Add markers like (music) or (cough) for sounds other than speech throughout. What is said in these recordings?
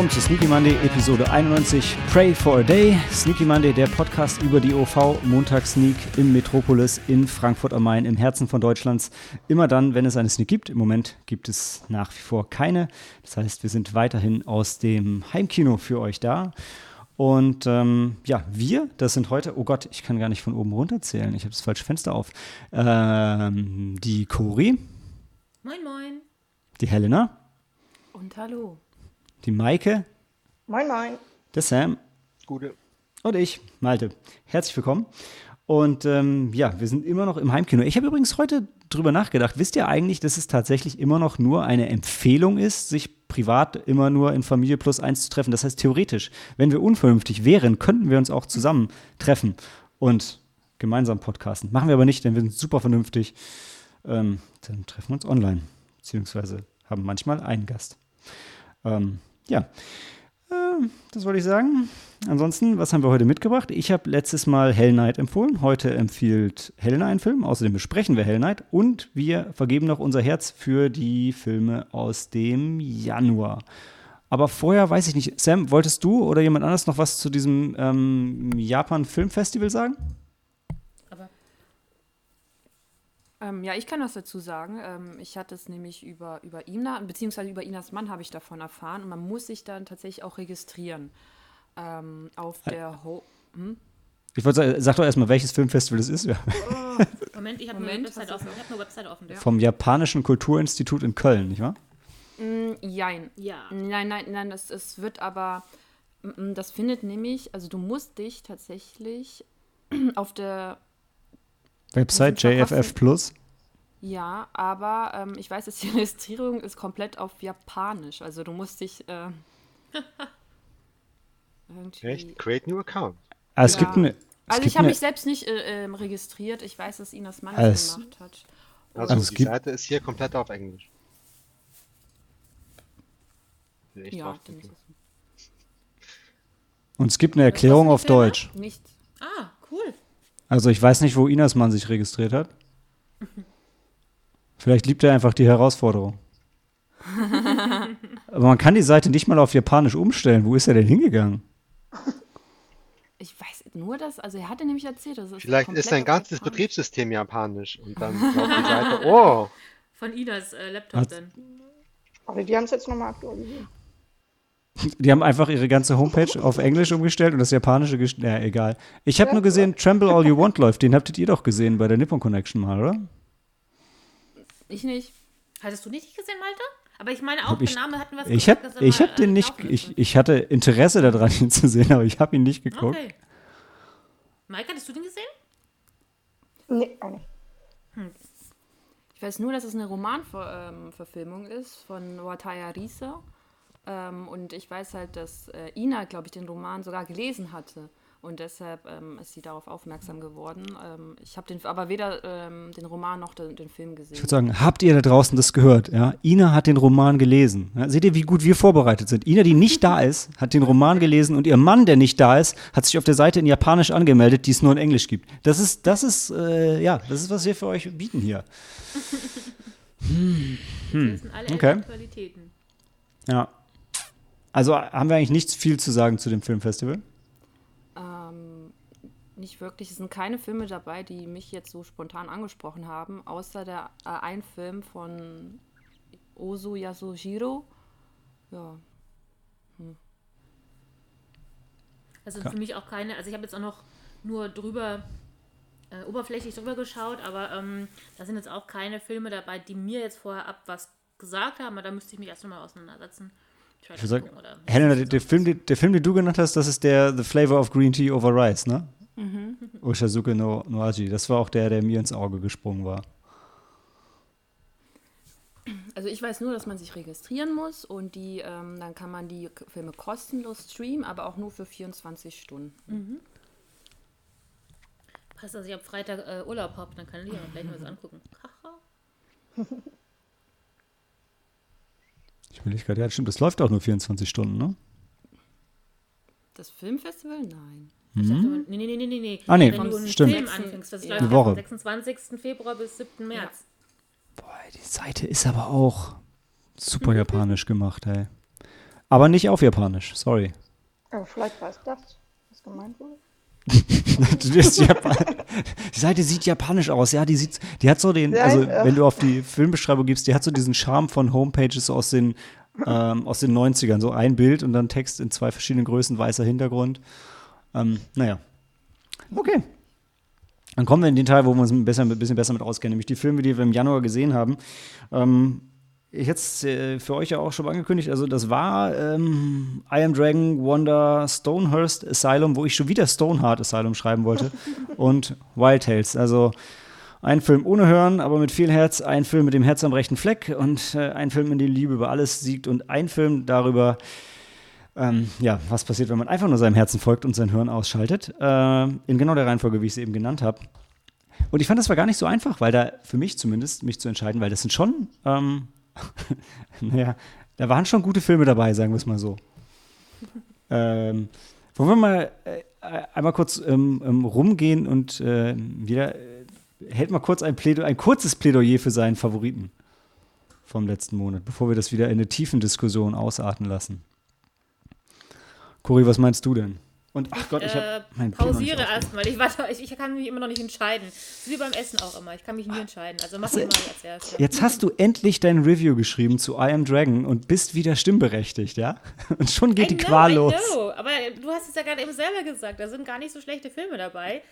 willkommen zu Sneaky Monday, Episode 91, Pray for a Day. Sneaky Monday, der Podcast über die OV, Montagssneak im Metropolis in Frankfurt am Main, im Herzen von Deutschlands. Immer dann, wenn es eine Sneak gibt. Im Moment gibt es nach wie vor keine. Das heißt, wir sind weiterhin aus dem Heimkino für euch da. Und ähm, ja, wir, das sind heute, oh Gott, ich kann gar nicht von oben runter zählen, ich habe das falsche Fenster auf. Ähm, die Cori. Moin, moin. Die Helena. Und hallo. Die Maike. Moin, moin. Der Sam. Gute. Und ich, Malte. Herzlich willkommen. Und ähm, ja, wir sind immer noch im Heimkino. Ich habe übrigens heute drüber nachgedacht. Wisst ihr eigentlich, dass es tatsächlich immer noch nur eine Empfehlung ist, sich privat immer nur in Familie plus eins zu treffen? Das heißt, theoretisch, wenn wir unvernünftig wären, könnten wir uns auch zusammen treffen und gemeinsam podcasten. Machen wir aber nicht, denn wir sind super vernünftig. Ähm, dann treffen wir uns online. Beziehungsweise haben manchmal einen Gast. Ähm, ja. Ähm, das wollte ich sagen. Ansonsten, was haben wir heute mitgebracht? Ich habe letztes Mal Hell Knight empfohlen. Heute empfiehlt Helena einen Film. Außerdem besprechen wir Hell Knight. Und wir vergeben noch unser Herz für die Filme aus dem Januar. Aber vorher weiß ich nicht. Sam, wolltest du oder jemand anders noch was zu diesem ähm, Japan Filmfestival sagen? Ähm, ja, ich kann was dazu sagen. Ähm, ich hatte es nämlich über, über Ina, beziehungsweise über Inas Mann habe ich davon erfahren. Und man muss sich dann tatsächlich auch registrieren. Ähm, auf der Ho hm? Ich wollte sagen, sag doch erstmal, welches Filmfestival das ist. Oh, (laughs) Moment, ich habe eine Website offen. Ich habe eine Website offen. Ja. Vom Japanischen Kulturinstitut in Köln, nicht wahr? Mm, jein. Ja. Nein, nein, nein, das, es wird aber, mm, das findet nämlich, also du musst dich tatsächlich (clears throat) auf der Website JFF Plus. Ja, aber ähm, ich weiß, dass die (laughs) Registrierung ist komplett auf Japanisch. Also du musst dich äh, (laughs) irgendwie. Echt? Create new account. Ah, es Ja. gibt eine. es Also gibt ich habe eine- mich selbst nicht äh, ähm, registriert. Ich weiß, dass Inas Mann Also- das gemacht hat. Also, Also es die gibt- Seite ist hier komplett auf Englisch. Will ich Ja, (laughs) Und es gibt eine Erklärung auf? Deutsch. nicht. Ah, cool. Also ich weiß nicht, wo Inas Mann sich registriert hat. Vielleicht liebt er einfach die Herausforderung. (laughs) Aber man kann die Seite nicht mal auf Japanisch umstellen. Wo ist er denn hingegangen? Ich weiß nur, dass, also er hatte nämlich erzählt, dass es Vielleicht ist sein ganzes Japanisch- Betriebssystem japanisch und dann glaubt die Seite, oh, (laughs) Von Idas äh, Laptop Hat- dann. Aber die haben es jetzt nochmal aktualisiert. Die haben einfach ihre ganze Homepage auf Englisch umgestellt und das Japanische gestellt. Ja, egal. Ich habe nur gesehen, Tremble All You Want läuft. Den habtet ihr doch gesehen bei der Nippon Connection mal, oder? Ich nicht. Hattest du nicht gesehen, Malte? Aber ich meine auch, ich- der Name hatten was Ich habe ich hab den äh, nicht, ich, ich hatte Interesse daran, (laughs) ihn zu sehen, aber ich habe ihn nicht geguckt. Okay. Mike, hattest du den gesehen? Nee, auch nicht. Ich weiß nur, dass es eine Romanverfilmung ist von Wataya Risa. Ähm, und ich weiß halt, dass äh, Ina, glaube ich, den Roman sogar gelesen hatte. Und deshalb ähm, ist sie darauf aufmerksam geworden. Ähm, ich habe den aber weder ähm, den Roman noch den, den Film gesehen. Ich würde sagen, habt ihr da draußen das gehört? Ja? Ina hat den Roman gelesen. Ja, seht ihr, wie gut wir vorbereitet sind? Ina, die nicht da ist, hat den Roman gelesen und ihr Mann, der nicht da ist, hat sich auf der Seite in Japanisch angemeldet, die es nur in Englisch gibt. Das ist, das ist, äh, ja, das ist, was wir für euch bieten hier. (laughs) Das sind alle Hm. okay. Aktualitäten. Ja. Also haben wir eigentlich nichts viel zu sagen zu dem Filmfestival? Nicht wirklich. Es sind keine Filme dabei, die mich jetzt so spontan angesprochen haben, außer der äh, ein Film von Ozu Yasujiro. Ja. Also für mich auch keine, also ich habe jetzt auch noch nur drüber, äh, oberflächlich drüber geschaut, aber ähm, da sind jetzt auch keine Filme dabei, die mir jetzt vorher ab was gesagt haben, aber da müsste ich mich erst nochmal auseinandersetzen. Ich würde sagen, Helena, der, der, Film, der, der Film, den du genannt hast, das ist der The Flavor of Green Tea Over Rice, ne? Mhm. Oshazuke no, no Aji. Das war auch der, der mir ins Auge gesprungen war. Also ich weiß nur, dass man sich registrieren muss und die, ähm, dann kann man die Filme kostenlos streamen, aber auch nur für 24 Stunden. Passt, dass ich am Freitag äh, Urlaub habe, dann kann ich ja gleich mal was angucken. (laughs) Ich will gerade, ja, stimmt, das läuft auch nur 24 Stunden, ne? Das Filmfestival? Nein. Ich dachte, mal- nee, nee, nee, nee, nee, nee. Ah, nee, Wenn du einen stimmt. Film anfängst, das Eine läuft ja Woche. vom 26. Februar bis 7. März. Boah, die Seite ist aber auch super (laughs) japanisch gemacht, ey. Aber nicht auf Japanisch, sorry. Aber vielleicht weiß das, was gemeint wurde. (laughs) (laughs) die Seite sieht japanisch aus, ja, die sieht, die hat so den, also wenn du auf die Filmbeschreibung gibst, die hat so diesen Charme von Homepages aus den, ähm, aus den 90ern, so ein Bild und dann Text in zwei verschiedenen Größen, weißer Hintergrund. Ähm, naja. Okay. Dann kommen wir in den Teil, wo wir uns ein bisschen, ein bisschen besser mit auskennen, nämlich die Filme, die wir im Januar gesehen haben. Ähm, ich hätte es äh, für euch ja auch schon angekündigt, also das war ähm, I Am Dragon, Wonder, Stonehurst Asylum, wo ich schon wieder Stoneheart Asylum schreiben wollte (laughs) und Wild Tales. Also ein Film ohne Hören, aber mit viel Herz, ein Film mit dem Herz am rechten Fleck und äh, ein Film, in dem Liebe über alles siegt und ein Film darüber, ähm, ja, was passiert, wenn man einfach nur seinem Herzen folgt und sein Hören ausschaltet. Äh, in genau der Reihenfolge, wie ich es eben genannt habe. Und ich fand, das war gar nicht so einfach, weil da, für mich zumindest, mich zu entscheiden, weil das sind schon ähm, (laughs) naja, da waren schon gute Filme dabei, sagen wir es mal so. ähm, wollen wir mal äh, einmal kurz ähm, ähm, rumgehen und äh, jeder äh, hält mal kurz ein, Plädo ein kurzes Plädoyer für seinen Favoriten vom letzten Monat, bevor wir das wieder in eine tiefen Diskussion ausarten lassen. Cory, was meinst du denn? Und ach Gott, ich habe äh, pausiere erstmal. Ich, ich, ich kann mich immer noch nicht entscheiden. Wie beim Essen auch immer. Ich kann mich nie entscheiden. Also mach also, mal als erstes. Jetzt hast du endlich dein Review geschrieben zu I Am Dragon und bist wieder stimmberechtigt, ja? (laughs) Und schon geht I die know, Qual los. I know. Aber du hast es ja gerade eben selber gesagt. Da sind gar nicht so schlechte Filme dabei.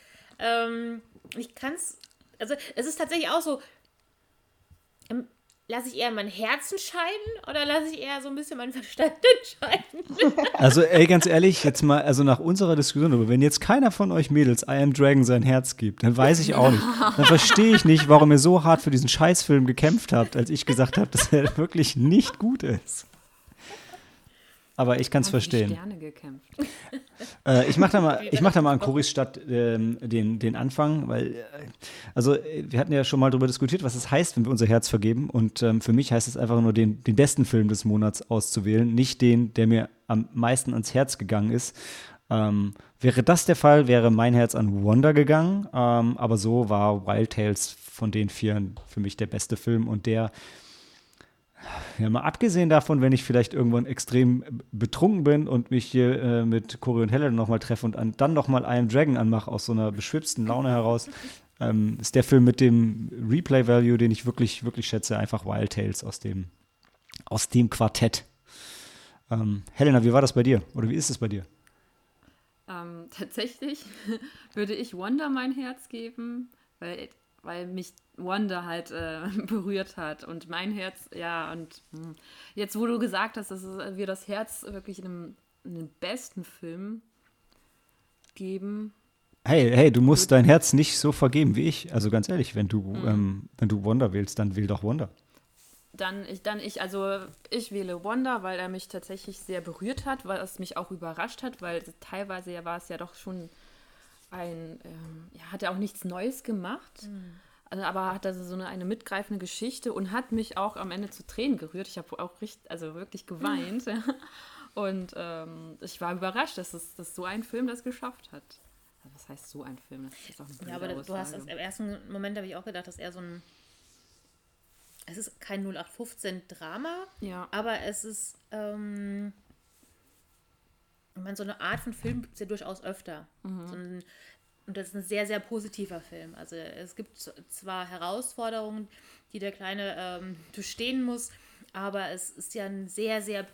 Ähm, ich kann es. Also es ist tatsächlich auch so. Lasse ich eher mein Herz entscheiden oder lasse ich eher so ein bisschen meinen Verstand (laughs) entscheiden? Also, ey, ganz ehrlich, jetzt mal, also nach unserer Diskussion, aber wenn jetzt keiner von euch Mädels I Am Dragon sein Herz gibt, dann weiß ich auch nicht. Dann verstehe ich nicht, warum ihr so hart für diesen Scheißfilm gekämpft habt, als ich gesagt habe, dass er wirklich nicht gut ist. Aber ich kann es verstehen. Sterne gekämpft. (laughs) Äh, ich mache da mal, ich mach da mal an Coris Stadt ähm, den, den Anfang, weil, äh, also wir hatten ja schon mal darüber diskutiert, was es heißt, wenn wir unser Herz vergeben. Und ähm, für mich heißt es einfach nur, den, den besten Film des Monats auszuwählen, nicht den, der mir am meisten ans Herz gegangen ist. Ähm, wäre das der Fall, wäre mein Herz an Wonder gegangen. Ähm, aber so war Wild Tales von den vier für mich der beste Film und der ja, mal abgesehen davon, wenn ich vielleicht irgendwann extrem betrunken bin und mich hier äh, mit Cory und Helen nochmal treffe und an, dann nochmal I Am Dragon anmache aus so einer beschwipsten Laune heraus, (laughs) ähm, ist der Film mit dem Replay-Value, den ich wirklich, wirklich schätze, einfach Wild Tales aus dem, aus dem Quartett. Ähm, Helena, wie war das bei dir? Oder wie ist es bei dir? Ähm, (laughs) tatsächlich (laughs) würde ich Wonder mein Herz geben, weil weil mich Wonder halt äh, (laughs) berührt hat und mein Herz, ja, und. Hm, jetzt, wo du gesagt hast, dass wir das Herz wirklich in einem, in einem besten Film geben. Hey, hey, du musst dein Herz nicht so vergeben wie ich. Also ganz ehrlich, wenn du, mhm. ähm, wenn du Wonder wählst, dann wähl doch Wonder. Dann ich, dann ich, also ich wähle Wonder, weil er mich tatsächlich sehr berührt hat, weil es mich auch überrascht hat, weil teilweise ja war es ja doch schon ein, ähm, ja, hat er auch nichts Neues gemacht. Mhm. Also, aber hat also so eine, eine mitgreifende Geschichte und hat mich auch am Ende zu Tränen gerührt. Ich habe auch richtig, also wirklich geweint. Mhm. und ähm, ich war überrascht, dass, es, dass so ein Film das geschafft hat. Also, was heißt so ein Film? Das ist auch eine Ja, aber Aussage. du hast das, im ersten Moment habe ich auch gedacht, dass er so ein. Es ist kein 0815-Drama, ja. aber es ist. Ähm, ich meine, so eine Art von Film gibt es ja durchaus öfter. Mhm. So ein, und das ist ein sehr, sehr positiver Film. Also es gibt zwar Herausforderungen, die der Kleine ähm, durchstehen muss, aber es ist ja ein sehr, sehr,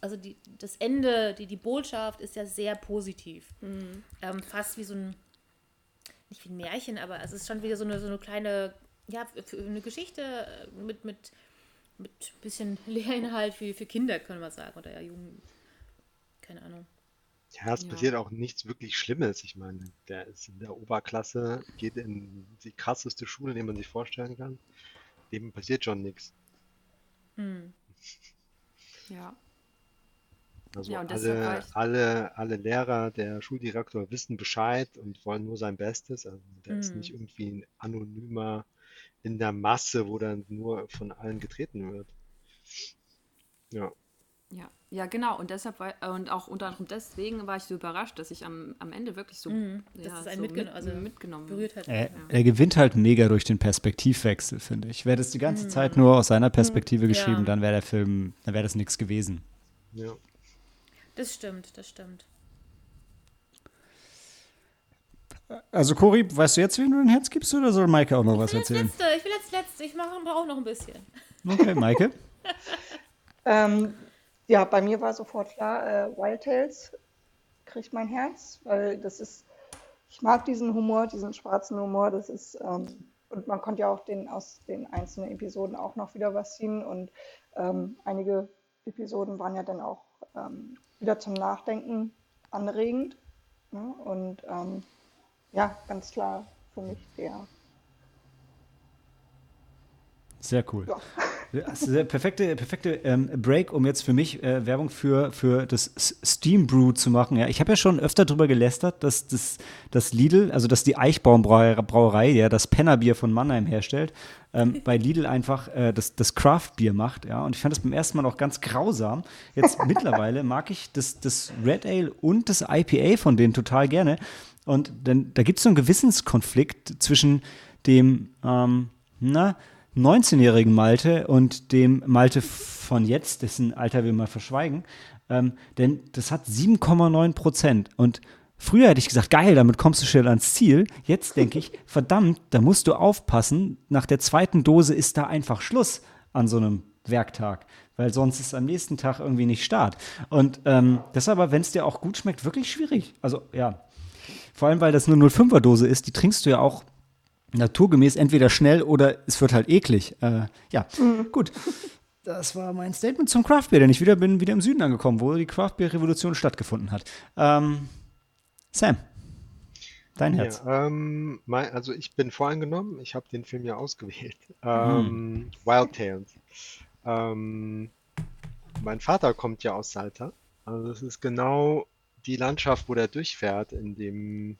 also die, das Ende, die, die Botschaft ist ja sehr positiv. Mhm. Ähm, fast wie so ein, nicht wie ein Märchen, aber es ist schon wieder so eine, so eine kleine, ja, eine Geschichte mit, mit, mit ein bisschen Lehrinhalt für, für Kinder, können wir sagen, oder ja, Jugend, keine Ahnung. Ja, es Ja. passiert auch nichts wirklich Schlimmes. Ich meine, der ist in der Oberklasse, geht in die krasseste Schule, die man sich vorstellen kann. Dem passiert schon nichts. Hm. (laughs) Ja. Also Ja, alle, alle, alle Lehrer, der Schuldirektor wissen Bescheid und wollen nur sein Bestes. Also der ist nicht hm. irgendwie ein Anonymer in der Masse, wo dann nur von allen getreten wird. Ja. Ja, ja, genau. Und deshalb war, und auch unter anderem deswegen war ich so überrascht, dass ich am, am Ende wirklich so, mhm, ja, das so mitgen also mitgenommen berührt hat. Er, ja. er, gewinnt halt mega durch den Perspektivwechsel, finde ich. Wäre das die ganze mhm. Zeit nur aus seiner Perspektive mhm. geschrieben, ja. dann wäre der Film, dann wäre das nichts gewesen. Ja. Das stimmt, das stimmt. Also Cori, weißt du jetzt, wem du dein Herz gibst oder soll Maike auch noch was erzählen? Letzte, ich will als Letzte, ich mache auch noch ein bisschen. Okay, Maike? (laughs) ähm, ja, bei mir war sofort klar, äh, Wild Tales kriegt mein Herz, weil das ist, ich mag diesen Humor, diesen schwarzen Humor, das ist, ähm, und man konnte ja auch den, aus den einzelnen Episoden auch noch wieder was ziehen und ähm, einige Episoden waren ja dann auch ähm, wieder zum Nachdenken anregend. Ne? Und ähm, ja, ganz klar für mich der. Sehr cool. Ja. Das ist der perfekte, perfekte ähm, Break, um jetzt für mich äh, Werbung für, für das Steam Brew zu machen. Ja, ich habe ja schon öfter darüber gelästert, dass das, das Lidl, also dass die Eichbaumbrauerei, ja das Pennerbier von Mannheim herstellt, ähm, (laughs) bei Lidl einfach äh, das, das Craft-Bier macht. Ja, und ich fand das beim ersten Mal auch ganz grausam. Jetzt (laughs) mittlerweile mag ich das, das Red Ale und das IPA von denen total gerne. Und dann, da gibt es so einen Gewissenskonflikt zwischen dem, ähm, na, 19-jährigen Malte und dem Malte von jetzt, dessen Alter wir mal verschweigen. Ähm, denn das hat 7,9 Prozent. Und früher hätte ich gesagt, geil, damit kommst du schnell ans Ziel. Jetzt denke ich, (laughs) verdammt, da musst du aufpassen. Nach der zweiten Dose ist da einfach Schluss an so einem Werktag, weil sonst ist am nächsten Tag irgendwie nicht Start. Und ähm, das ist aber, wenn es dir auch gut schmeckt, wirklich schwierig. Also ja, vor allem, weil das eine 05er Dose ist, die trinkst du ja auch naturgemäß entweder schnell oder es wird halt eklig. Äh, ja, mhm. gut. Das war mein Statement zum Craftbeer, denn ich wieder bin wieder im Süden angekommen, wo die Craftbeer-Revolution stattgefunden hat. Ähm, Sam, dein Herz. Ja, ähm, mein, also ich bin voreingenommen, ich habe den Film ja ausgewählt. Ähm, mhm. Wild Tales. Ähm, mein Vater kommt ja aus Salta. Also das ist genau die Landschaft, wo der durchfährt in dem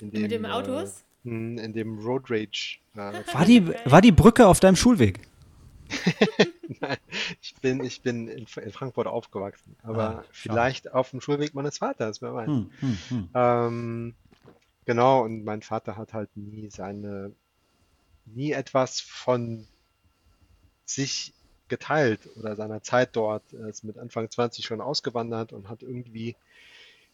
in dem, Mit dem Autos? Äh, in dem Road Rage. Äh, war, die, war die Brücke auf deinem Schulweg? (laughs) Nein, ich bin, ich bin in, in Frankfurt aufgewachsen, aber ah, vielleicht auf dem Schulweg meines Vaters, wer weiß. Hm, hm, hm. Ähm, genau, und mein Vater hat halt nie seine, nie etwas von sich geteilt oder seiner Zeit dort. Er ist mit Anfang 20 schon ausgewandert und hat irgendwie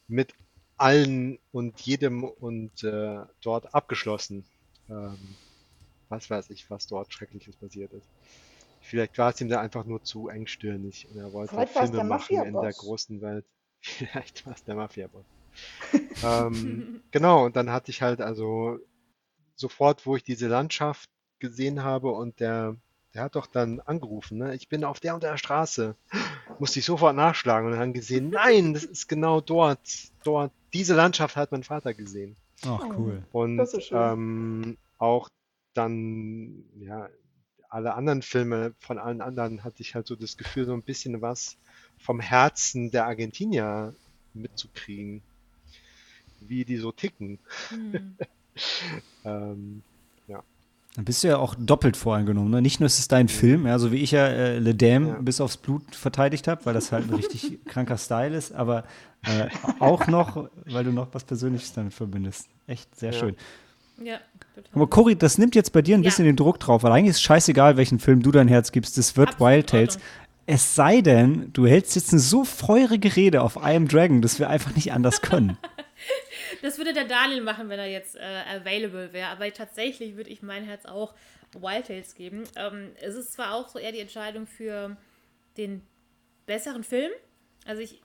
mit allen und jedem und äh, dort abgeschlossen. Ähm, was weiß ich, was dort Schreckliches passiert ist. Vielleicht war es ihm da einfach nur zu engstirnig und er wollte Vielleicht Filme machen in der großen Welt. (laughs) Vielleicht war es der Mafia-Boss. (laughs) ähm, genau, und dann hatte ich halt also sofort, wo ich diese Landschaft gesehen habe und der, der hat doch dann angerufen, ne? ich bin auf der und der Straße. Musste ich sofort nachschlagen und dann gesehen, nein, das ist genau dort, dort diese Landschaft hat mein Vater gesehen. Ach, oh, cool. Und ähm, auch dann, ja, alle anderen Filme von allen anderen hatte ich halt so das Gefühl, so ein bisschen was vom Herzen der Argentinier mitzukriegen. Wie die so ticken. Mhm. (laughs) ähm, dann bist du ja auch doppelt voreingenommen. Ne? Nicht nur ist es dein Film, ja, so wie ich ja äh, Le Dame ja. bis aufs Blut verteidigt habe, weil das halt ein richtig (laughs) kranker Style ist, aber äh, auch noch, weil du noch was Persönliches damit verbindest. Echt sehr ja. schön. Ja, total. Aber Cory, das nimmt jetzt bei dir ein ja. bisschen den Druck drauf, weil eigentlich ist es scheißegal, welchen Film du dein Herz gibst. Das wird Absolut Wild Tales. Es sei denn, du hältst jetzt eine so feurige Rede auf I Am Dragon, dass wir einfach nicht anders können. (laughs) Das würde der Daniel machen, wenn er jetzt äh, available wäre. Aber tatsächlich würde ich mein Herz auch Wild Tales geben. Ähm, es ist zwar auch so eher die Entscheidung für den besseren Film. Also ich,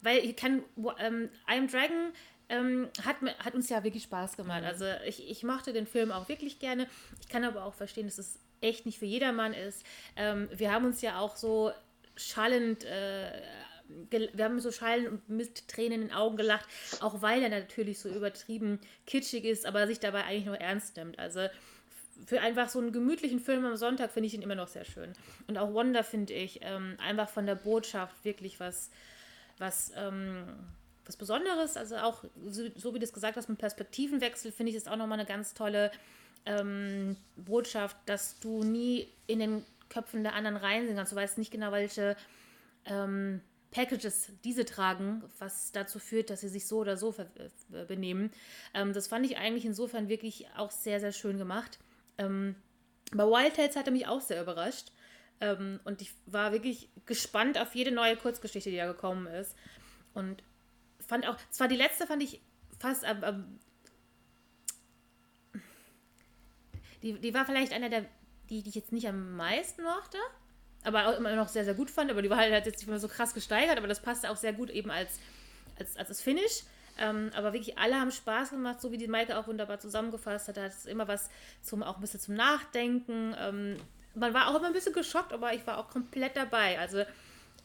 weil ich kann, ähm, I Am Dragon ähm, hat, hat uns ja wirklich Spaß gemacht. Also ich, ich mochte den Film auch wirklich gerne. Ich kann aber auch verstehen, dass es echt nicht für jedermann ist. Ähm, wir haben uns ja auch so schallend äh, wir haben so Schalen und mit Tränen in den Augen gelacht, auch weil er natürlich so übertrieben kitschig ist, aber sich dabei eigentlich noch ernst nimmt. Also für einfach so einen gemütlichen Film am Sonntag finde ich ihn immer noch sehr schön. Und auch Wonder finde ich ähm, einfach von der Botschaft wirklich was, was, ähm, was Besonderes. Also auch, so, so, wie du es gesagt hast, mit Perspektivenwechsel finde ich es auch nochmal eine ganz tolle ähm, Botschaft, dass du nie in den Köpfen der anderen reinsehen kannst. Du weißt nicht genau, welche ähm, Packages diese tragen, was dazu führt, dass sie sich so oder so äh, benehmen. Ähm, das fand ich eigentlich insofern wirklich auch sehr, sehr schön gemacht. Ähm, bei Wild Tales hat er mich auch sehr überrascht. Ähm, und ich war wirklich gespannt auf jede neue Kurzgeschichte, die da gekommen ist. Und fand auch, zwar die letzte fand ich fast am, am die, die war vielleicht einer der, die, die ich jetzt nicht am meisten mochte, aber auch immer noch sehr, sehr gut fand. Aber die war halt jetzt nicht mehr so krass gesteigert, aber das passte auch sehr gut eben als, als, als das Finish. Ähm, aber wirklich alle haben Spaß gemacht, so wie die Maike auch wunderbar zusammengefasst hat. Da ist immer was zum, auch ein bisschen zum Nachdenken. Ähm, man war auch immer ein bisschen geschockt, aber ich war auch komplett dabei. Also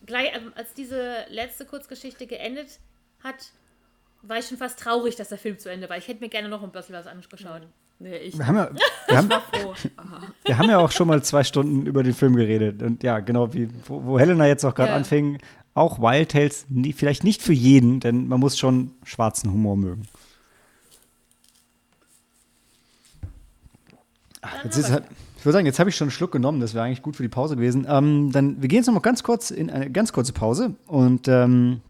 gleich, ähm, als diese letzte Kurzgeschichte geendet hat, war ich schon fast traurig, dass der Film zu Ende war. Ich hätte mir gerne noch ein bisschen was angeschaut. Nee, ich, wir, haben ja, (laughs) wir, haben, wir haben ja auch schon mal zwei Stunden über den Film geredet. Und ja, genau, wie, wo, wo Helena jetzt auch gerade ja. anfing, auch Wild Tales nie, vielleicht nicht für jeden, denn man muss schon schwarzen Humor mögen. Ach, jetzt ist halt, ich würde sagen, jetzt habe ich schon einen Schluck genommen, das wäre eigentlich gut für die Pause gewesen. Ähm, dann, wir gehen jetzt noch mal ganz kurz in eine ganz kurze Pause und ähm,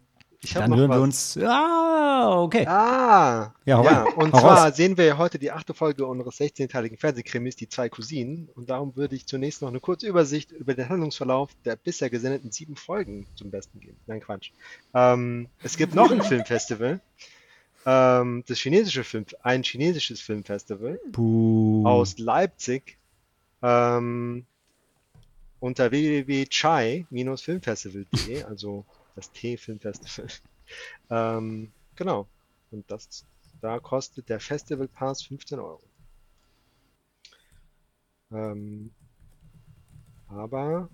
dann hören was. wir uns. Ah, okay. Ah, ja, ja und zwar raus. sehen wir ja heute die achte Folge unseres 16-teiligen Fernsehkrimis, die zwei Cousinen. Und darum würde ich zunächst noch eine kurze Übersicht über den Handlungsverlauf der bisher gesendeten sieben Folgen zum Besten geben. Nein, Quatsch. Ähm, es gibt noch ein (laughs) Filmfestival. Ähm, das chinesische Film, ein chinesisches Filmfestival Puh. aus Leipzig ähm, unter www.chai-filmfestival.de, also das T-Filmfestival. (laughs) ähm, genau. Und das, da kostet der Festival Pass 15 Euro. Ähm, aber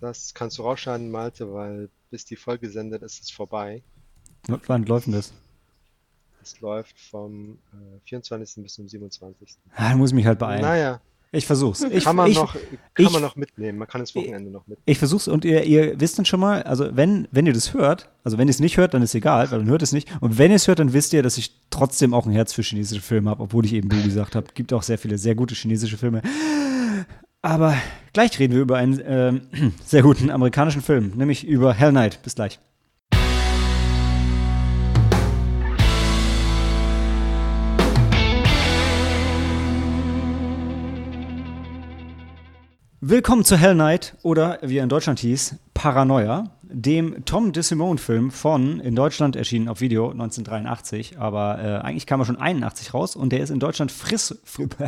das kannst du rausschneiden, Malte, weil bis die Folge sendet, ist es vorbei. Wann läuft denn das? Es läuft vom äh, 24. bis zum 27. Ah, muss ich mich halt beeilen. Naja, ich versuch's. Ich, kann man, ich, noch, kann ich, man noch mitnehmen. Man kann das Wochenende noch mitnehmen. Ich versuch's und ihr, ihr wisst dann schon mal, also wenn, wenn ihr das hört, also wenn ihr es nicht hört, dann ist egal, weil dann hört es nicht. Und wenn ihr es hört, dann wisst ihr, dass ich trotzdem auch ein Herz für chinesische Filme habe, obwohl ich eben Du gesagt habe. Gibt auch sehr viele sehr gute chinesische Filme. Aber gleich reden wir über einen äh, (clears throat) sehr guten amerikanischen Film, nämlich über Hell Night. Bis gleich. Willkommen zu Hell Night oder wie er in Deutschland hieß, Paranoia, dem Tom DeSimone-Film von, in Deutschland erschienen auf Video 1983, aber äh, eigentlich kam er schon 81 raus und der ist in Deutschland frisch,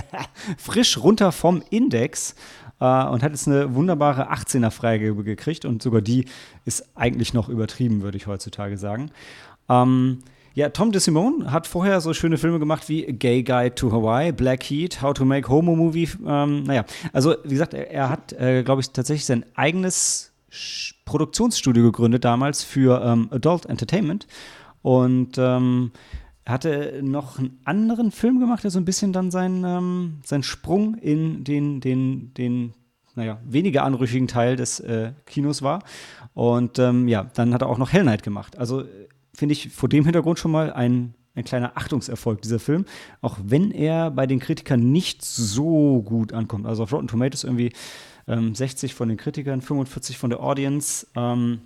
(laughs) frisch runter vom Index äh, und hat jetzt eine wunderbare 18er Freigabe gekriegt und sogar die ist eigentlich noch übertrieben, würde ich heutzutage sagen. Ähm, ja, Tom DeSimone hat vorher so schöne Filme gemacht wie Gay Guide to Hawaii, Black Heat, How to Make Homo Movie. Ähm, naja, also wie gesagt, er, er hat, äh, glaube ich, tatsächlich sein eigenes Produktionsstudio gegründet damals für ähm, Adult Entertainment und ähm, er hatte noch einen anderen Film gemacht, der so ein bisschen dann sein, ähm, sein Sprung in den, den, den naja, weniger anrüchigen Teil des äh, Kinos war. Und ähm, ja, dann hat er auch noch Hell Night gemacht. Also finde ich vor dem Hintergrund schon mal ein, ein kleiner Achtungserfolg, dieser Film. Auch wenn er bei den Kritikern nicht so gut ankommt. Also auf Rotten Tomatoes irgendwie ähm, 60 von den Kritikern, 45 von der Audience. Ähm,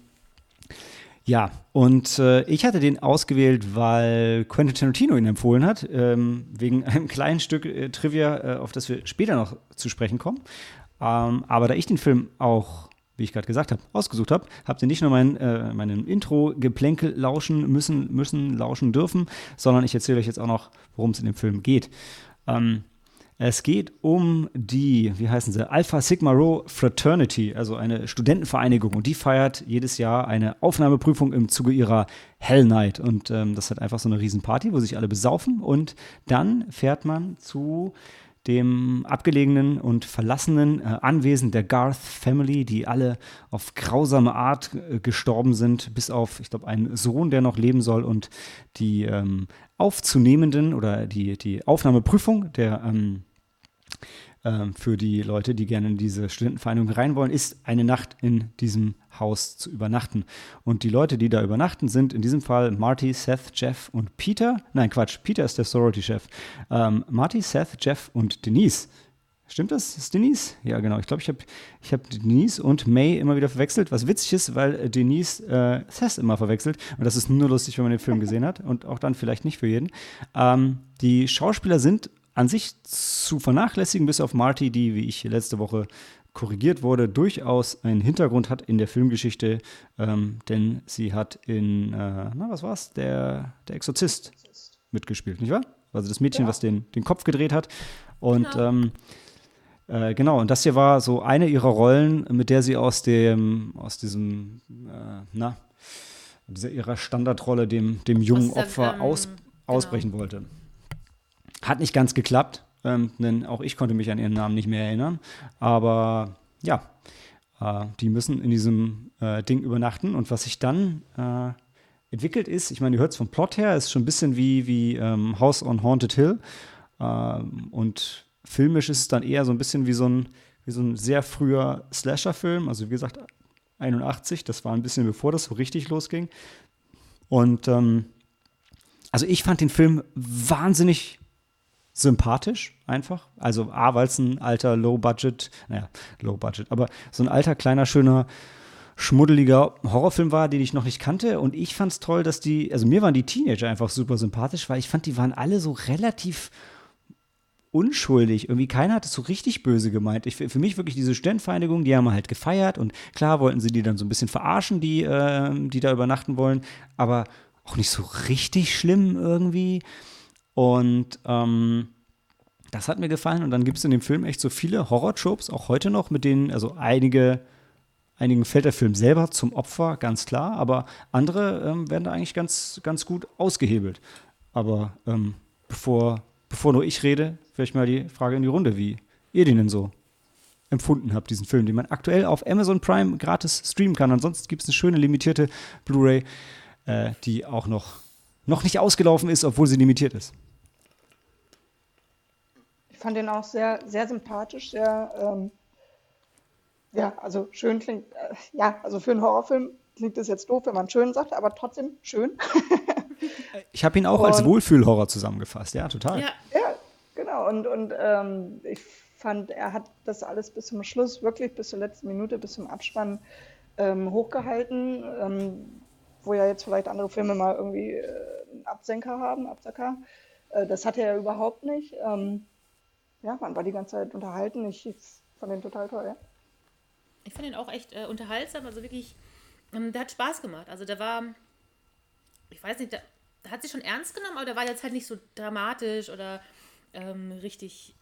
ja, und äh, ich hatte den ausgewählt, weil Quentin Tarantino ihn empfohlen hat, ähm, wegen (laughs) einem kleinen Stück äh, Trivia, äh, auf das wir später noch zu sprechen kommen. Ähm, aber da ich den Film auch wie ich gerade gesagt habe, ausgesucht habe, habt ihr nicht nur mein, äh, meinem Intro-Geplänkel lauschen müssen, müssen, lauschen dürfen, sondern ich erzähle euch jetzt auch noch, worum es in dem Film geht. Ähm, es geht um die, wie heißen sie, Alpha Sigma Rho Fraternity, also eine Studentenvereinigung. Und die feiert jedes Jahr eine Aufnahmeprüfung im Zuge ihrer Hell Night. Und ähm, das hat einfach so eine Riesenparty, wo sich alle besaufen. Und dann fährt man zu dem abgelegenen und verlassenen äh, Anwesen der Garth Family, die alle auf grausame Art äh, gestorben sind, bis auf, ich glaube, einen Sohn, der noch leben soll und die ähm, Aufzunehmenden oder die, die Aufnahmeprüfung der ähm, ähm, für die Leute, die gerne in diese Studentenvereinigung rein wollen, ist eine Nacht in diesem Haus zu übernachten. Und die Leute, die da übernachten, sind in diesem Fall Marty, Seth, Jeff und Peter. Nein, Quatsch, Peter ist der Sorority-Chef. Ähm, Marty, Seth, Jeff und Denise. Stimmt das? Ist Denise? Ja, genau. Ich glaube, ich habe ich hab Denise und May immer wieder verwechselt, was witzig ist, weil Denise äh, Seth immer verwechselt. Und das ist nur lustig, wenn man den Film gesehen hat. Und auch dann vielleicht nicht für jeden. Ähm, die Schauspieler sind an sich zu vernachlässigen, bis auf Marty, die, wie ich letzte Woche korrigiert wurde, durchaus einen Hintergrund hat in der Filmgeschichte, ähm, denn sie hat in, äh, na, was war's? Der, der Exorzist mitgespielt, nicht wahr? Also das Mädchen, ja. was den, den Kopf gedreht hat. Und genau. Ähm, äh, genau, und das hier war so eine ihrer Rollen, mit der sie aus dem, aus diesem, äh, na, dieser ihrer Standardrolle dem, dem jungen Opfer ähm, aus, genau. ausbrechen wollte. Hat nicht ganz geklappt, ähm, denn auch ich konnte mich an ihren Namen nicht mehr erinnern. Aber ja, äh, die müssen in diesem äh, Ding übernachten. Und was sich dann äh, entwickelt ist, ich meine, ihr hört es vom Plot her, ist schon ein bisschen wie, wie ähm, House on Haunted Hill. Ähm, und filmisch ist es dann eher so ein bisschen wie so ein, wie so ein sehr früher Slasher-Film. Also wie gesagt, 81, das war ein bisschen bevor das so richtig losging. Und ähm, also ich fand den Film wahnsinnig sympathisch einfach. Also A, weil es ein alter Low-Budget, naja, Low-Budget, aber so ein alter, kleiner, schöner, schmuddeliger Horrorfilm war, den ich noch nicht kannte. Und ich fand es toll, dass die, also mir waren die Teenager einfach super sympathisch, weil ich fand, die waren alle so relativ unschuldig. Irgendwie keiner hat es so richtig böse gemeint. Ich, für mich wirklich diese Studentenvereinigung, die haben halt gefeiert und klar wollten sie die dann so ein bisschen verarschen, die, äh, die da übernachten wollen, aber auch nicht so richtig schlimm irgendwie. Und ähm, das hat mir gefallen. Und dann gibt es in dem Film echt so viele Horror-Tropes, auch heute noch, mit denen, also einige, einigen fällt der Film selber zum Opfer, ganz klar, aber andere ähm, werden da eigentlich ganz, ganz gut ausgehebelt. Aber ähm, bevor, bevor nur ich rede, vielleicht mal die Frage in die Runde, wie ihr den denn so empfunden habt, diesen Film, den man aktuell auf Amazon Prime gratis streamen kann. Ansonsten gibt es eine schöne limitierte Blu-ray, äh, die auch noch, noch nicht ausgelaufen ist, obwohl sie limitiert ist fand den auch sehr, sehr sympathisch, sehr, ähm, ja, also schön klingt, äh, ja, also für einen Horrorfilm klingt das jetzt doof, wenn man schön sagt, aber trotzdem schön. (laughs) ich habe ihn auch und, als Wohlfühlhorror zusammengefasst, ja, total. Ja, ja genau. Und, und ähm, ich fand, er hat das alles bis zum Schluss, wirklich bis zur letzten Minute, bis zum Abspann ähm, hochgehalten, ähm, wo ja jetzt vielleicht andere Filme mal irgendwie äh, einen Absenker haben, Absacker. Äh, das hatte er überhaupt nicht. Ähm, ja, man war die ganze Zeit unterhalten. Ich, fand den total toll. Ja. Ich fand den auch echt äh, unterhaltsam, also wirklich, ähm, der hat Spaß gemacht. Also der war, ich weiß nicht, der, hat sich schon ernst genommen, aber der war jetzt halt nicht so dramatisch oder ähm, richtig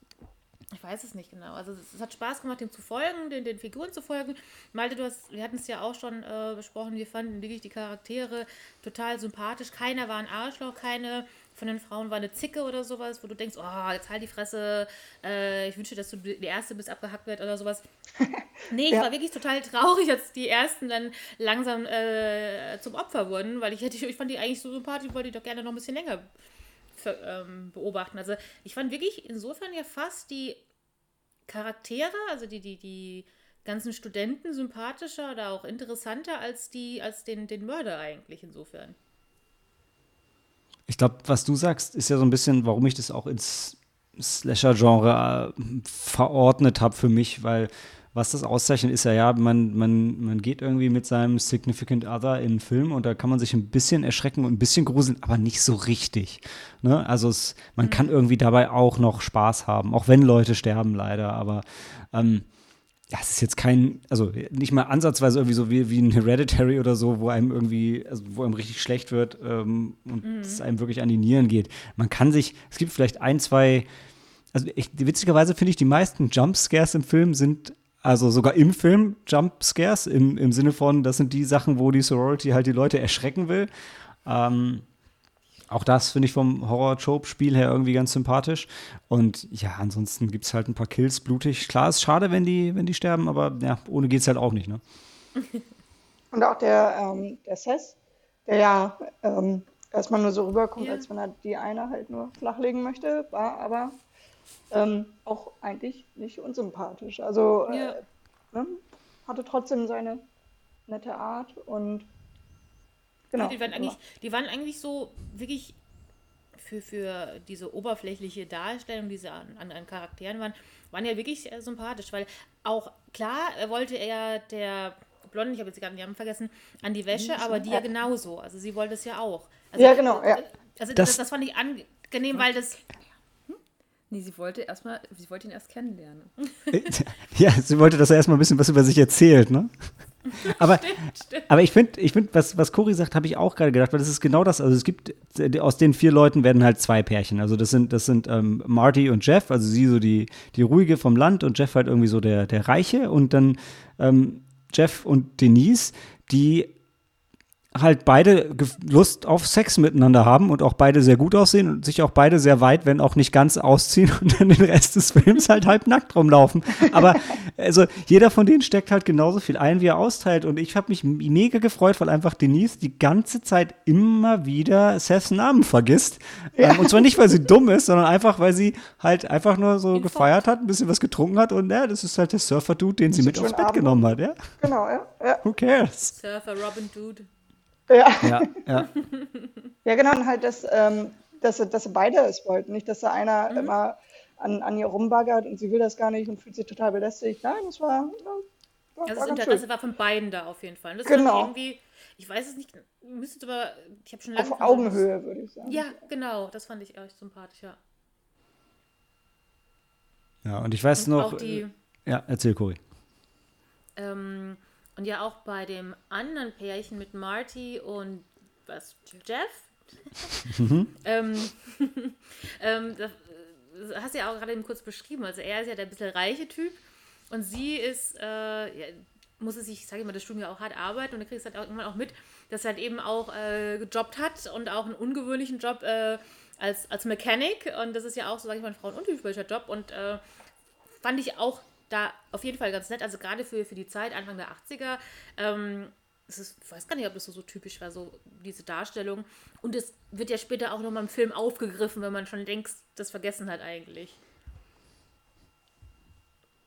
ich weiß es nicht genau. Also es, hat Spaß gemacht, dem zu folgen, den, den Figuren zu folgen. Malte, du hast, wir hatten es ja auch schon äh, besprochen, wir fanden wirklich die Charaktere total sympathisch. Keiner war ein Arschloch, keine von den Frauen war eine Zicke oder sowas, wo du denkst, oh, jetzt halt die Fresse, äh, ich wünsche, dass du die Erste bist, abgehackt wird oder sowas. (laughs) Nee, ich ja. war wirklich total traurig, als die Ersten dann langsam äh, zum Opfer wurden, weil ich hätte, ich fand die eigentlich so sympathisch, ich wollte die doch gerne noch ein bisschen länger für, ähm, beobachten. Also ich fand wirklich insofern ja fast die Charaktere, also die, die, die ganzen Studenten sympathischer oder auch interessanter als die, als den, den Mörder eigentlich insofern. Ich glaube, was du sagst, ist ja so ein bisschen, warum ich das auch ins Slasher-Genre äh, verordnet habe für mich, weil was das auszeichnet, ist ja, ja, man, man, man geht irgendwie mit seinem Significant Other in einen Film und da kann man sich ein bisschen erschrecken und ein bisschen gruseln, aber nicht so richtig. Ne? Also es, man mhm. kann irgendwie dabei auch noch Spaß haben, auch wenn Leute sterben leider, aber ähm, ja, es ist jetzt kein, also nicht mal ansatzweise irgendwie so wie, wie ein Hereditary oder so, wo einem irgendwie, also wo einem richtig schlecht wird ähm, und mhm. es einem wirklich an die Nieren geht. Man kann sich, es gibt vielleicht ein, zwei, also ich, witzigerweise finde ich, die meisten Jumpscares im Film sind, also sogar im Film Jumpscares, im, im Sinne von, das sind die Sachen, wo die Sorority halt die Leute erschrecken will. Ähm, auch das finde ich vom Horror-Trope-Spiel her irgendwie ganz sympathisch. Und ja, ansonsten gibt es halt ein paar Kills, blutig. Klar, ist schade, wenn die, wenn die sterben, aber ja, ohne geht es halt auch nicht, ne? (laughs) Und auch der, ähm, der Sess, der ja ähm, erstmal nur so rüberkommt, ja. als wenn er die eine halt nur flachlegen möchte, war aber ähm, auch eigentlich nicht unsympathisch. Also äh, ja. ne, hatte trotzdem seine nette Art und Genau. Die waren, eigentlich, die waren eigentlich so wirklich für, für diese oberflächliche Darstellung, die sie an, an, Charakteren waren, waren ja wirklich sympathisch, weil auch klar wollte er der Blonde, ich habe jetzt gerade den Namen vergessen, an die Wäsche, aber die ja genauso. Also sie wollte es ja auch. Also, ja, genau, ja. Also das, das, das fand ich angenehm, weil das Nee, sie wollte erstmal, sie wollte ihn erst kennenlernen. (laughs) ja, sie wollte, dass er erstmal ein bisschen was über sich erzählt, ne? (laughs) Aber, stimmt, stimmt. aber ich finde, ich find, was, was Cory sagt, habe ich auch gerade gedacht, weil das ist genau das. Also es gibt, aus den vier Leuten werden halt zwei Pärchen. Also das sind, das sind ähm, Marty und Jeff, also sie so die, die ruhige vom Land und Jeff halt irgendwie so der, der Reiche. Und dann ähm, Jeff und Denise, die halt beide Lust auf Sex miteinander haben und auch beide sehr gut aussehen und sich auch beide sehr weit, wenn auch nicht ganz ausziehen (laughs) und dann den Rest des Films halt halb nackt rumlaufen. Aber also jeder von denen steckt halt genauso viel ein, wie er austeilt. Und ich habe mich mega gefreut, weil einfach Denise die ganze Zeit immer wieder Seths Namen vergisst. Ja. Ähm, und zwar nicht, weil sie dumm ist, sondern einfach, weil sie halt einfach nur so Info. gefeiert hat, ein bisschen was getrunken hat und ja, das ist halt der Surfer-Dude, den sie mit aufs Bett Abend. genommen hat, ja? Genau, ja. ja. Who cares? Surfer Robin Dude. Ja. Ja, ja. (laughs) ja genau, und halt, dass, ähm, dass, dass sie beide es wollten. Nicht, dass da einer mhm. immer an, an ihr rumbaggert und sie will das gar nicht und fühlt sich total belästigt. Nein, das war. war also das Interesse schön. war von beiden da auf jeden Fall. Das genau. irgendwie, ich weiß es nicht, müsste aber, ich habe schon lange. Auf Augenhöhe, würde ich sagen. Ja, genau, das fand ich echt sympathisch, ja. Ja, und ich weiß und noch. Die, ja, erzähl, Cory. Ähm, und ja auch bei dem anderen Pärchen mit Marty und was, Jeff? Mhm. (laughs) ähm, (laughs) ähm, das, das hast du ja auch gerade eben kurz beschrieben. Also er ist ja der bisschen reiche Typ und sie ist, äh, ja, muss es sich, ich sage immer, das Studium ja auch hart arbeiten und du kriegst halt auch irgendwann auch mit, dass er halt eben auch äh, gejobbt hat und auch einen ungewöhnlichen Job äh, als, als Mechanic und das ist ja auch, so sage ich mal, ein frauenuntypischer Job und äh, fand ich auch da auf jeden Fall ganz nett. Also gerade für, für die Zeit, Anfang der 80er. Ähm, es ist, ich weiß gar nicht, ob das so, so typisch war, so diese Darstellung. Und es wird ja später auch nochmal im Film aufgegriffen, wenn man schon längst das vergessen hat eigentlich.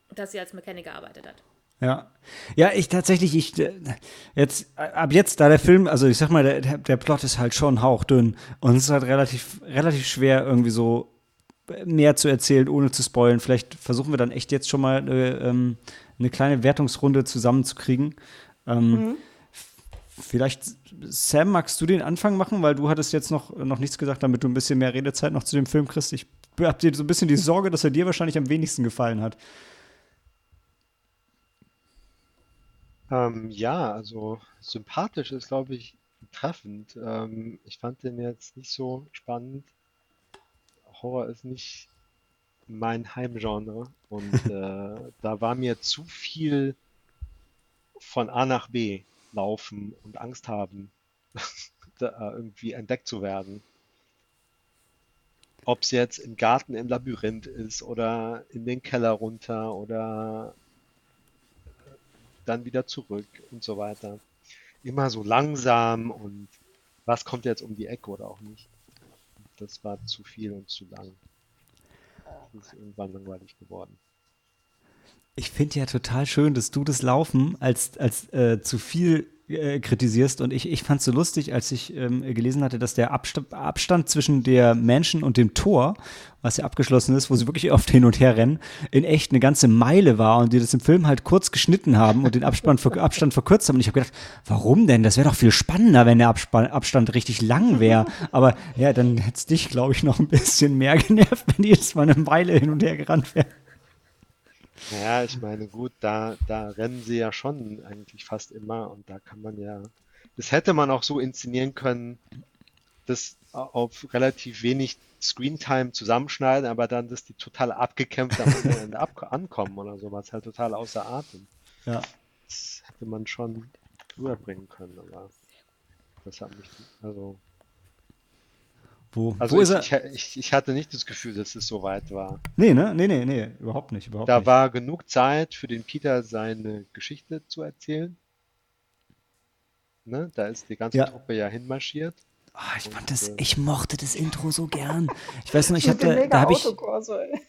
Dass sie als Mechaniker gearbeitet hat. Ja. Ja, ich tatsächlich, ich äh, jetzt, ab jetzt, da der Film, also ich sag mal, der, der Plot ist halt schon hauchdünn und es ist halt relativ, relativ schwer, irgendwie so mehr zu erzählen, ohne zu spoilen. Vielleicht versuchen wir dann echt jetzt schon mal eine, ähm, eine kleine Wertungsrunde zusammenzukriegen. Ähm, mhm. Vielleicht, Sam, magst du den Anfang machen, weil du hattest jetzt noch, noch nichts gesagt, damit du ein bisschen mehr Redezeit noch zu dem Film kriegst. Ich habe dir so ein bisschen die Sorge, dass er dir wahrscheinlich am wenigsten gefallen hat. Ähm, ja, also sympathisch ist, glaube ich, treffend. Ähm, ich fand den jetzt nicht so spannend. Horror ist nicht mein Heimgenre und (laughs) äh, da war mir zu viel von A nach B laufen und Angst haben, (laughs) da irgendwie entdeckt zu werden. Ob es jetzt im Garten im Labyrinth ist oder in den Keller runter oder dann wieder zurück und so weiter. Immer so langsam und was kommt jetzt um die Ecke oder auch nicht das war zu viel und zu lang. Das ist irgendwann langweilig geworden. Ich finde ja total schön, dass du das Laufen als, als äh, zu viel äh, kritisierst. Und ich, ich fand es so lustig, als ich ähm, gelesen hatte, dass der Abstand, Abstand zwischen der Menschen und dem Tor, was ja abgeschlossen ist, wo sie wirklich (laughs) oft hin und her rennen, in echt eine ganze Meile war und die das im Film halt kurz geschnitten haben und den Abstand, Abstand verkürzt haben. Und ich habe gedacht, warum denn? Das wäre doch viel spannender, wenn der Abspann, Abstand richtig lang wäre. (laughs) Aber ja, dann hätte es dich, glaube ich, noch ein bisschen mehr (laughs) genervt, wenn die jetzt mal eine Meile hin und her gerannt wären. Ja, ich meine, gut, da, da rennen sie ja schon eigentlich fast immer und da kann man ja, das hätte man auch so inszenieren können, das auf relativ wenig Screentime zusammenschneiden, aber dann, dass die total abgekämpft am Ende ab ankommen oder sowas, halt total außer Atem. Ja. Das hätte man schon rüberbringen können, aber das hat mich, also wo, also wo ich, ist er? Ich, ich, hatte nicht das Gefühl, dass es so weit war. Nee, ne? Nee, nee, nee, überhaupt nicht. Überhaupt da nicht. war genug Zeit für den Peter seine Geschichte zu erzählen. Ne? Da ist die ganze ja. Truppe ja hinmarschiert. Oh, ich fand das, ich mochte das Intro so gern. Ich weiß noch, ich hatte, da habe ich,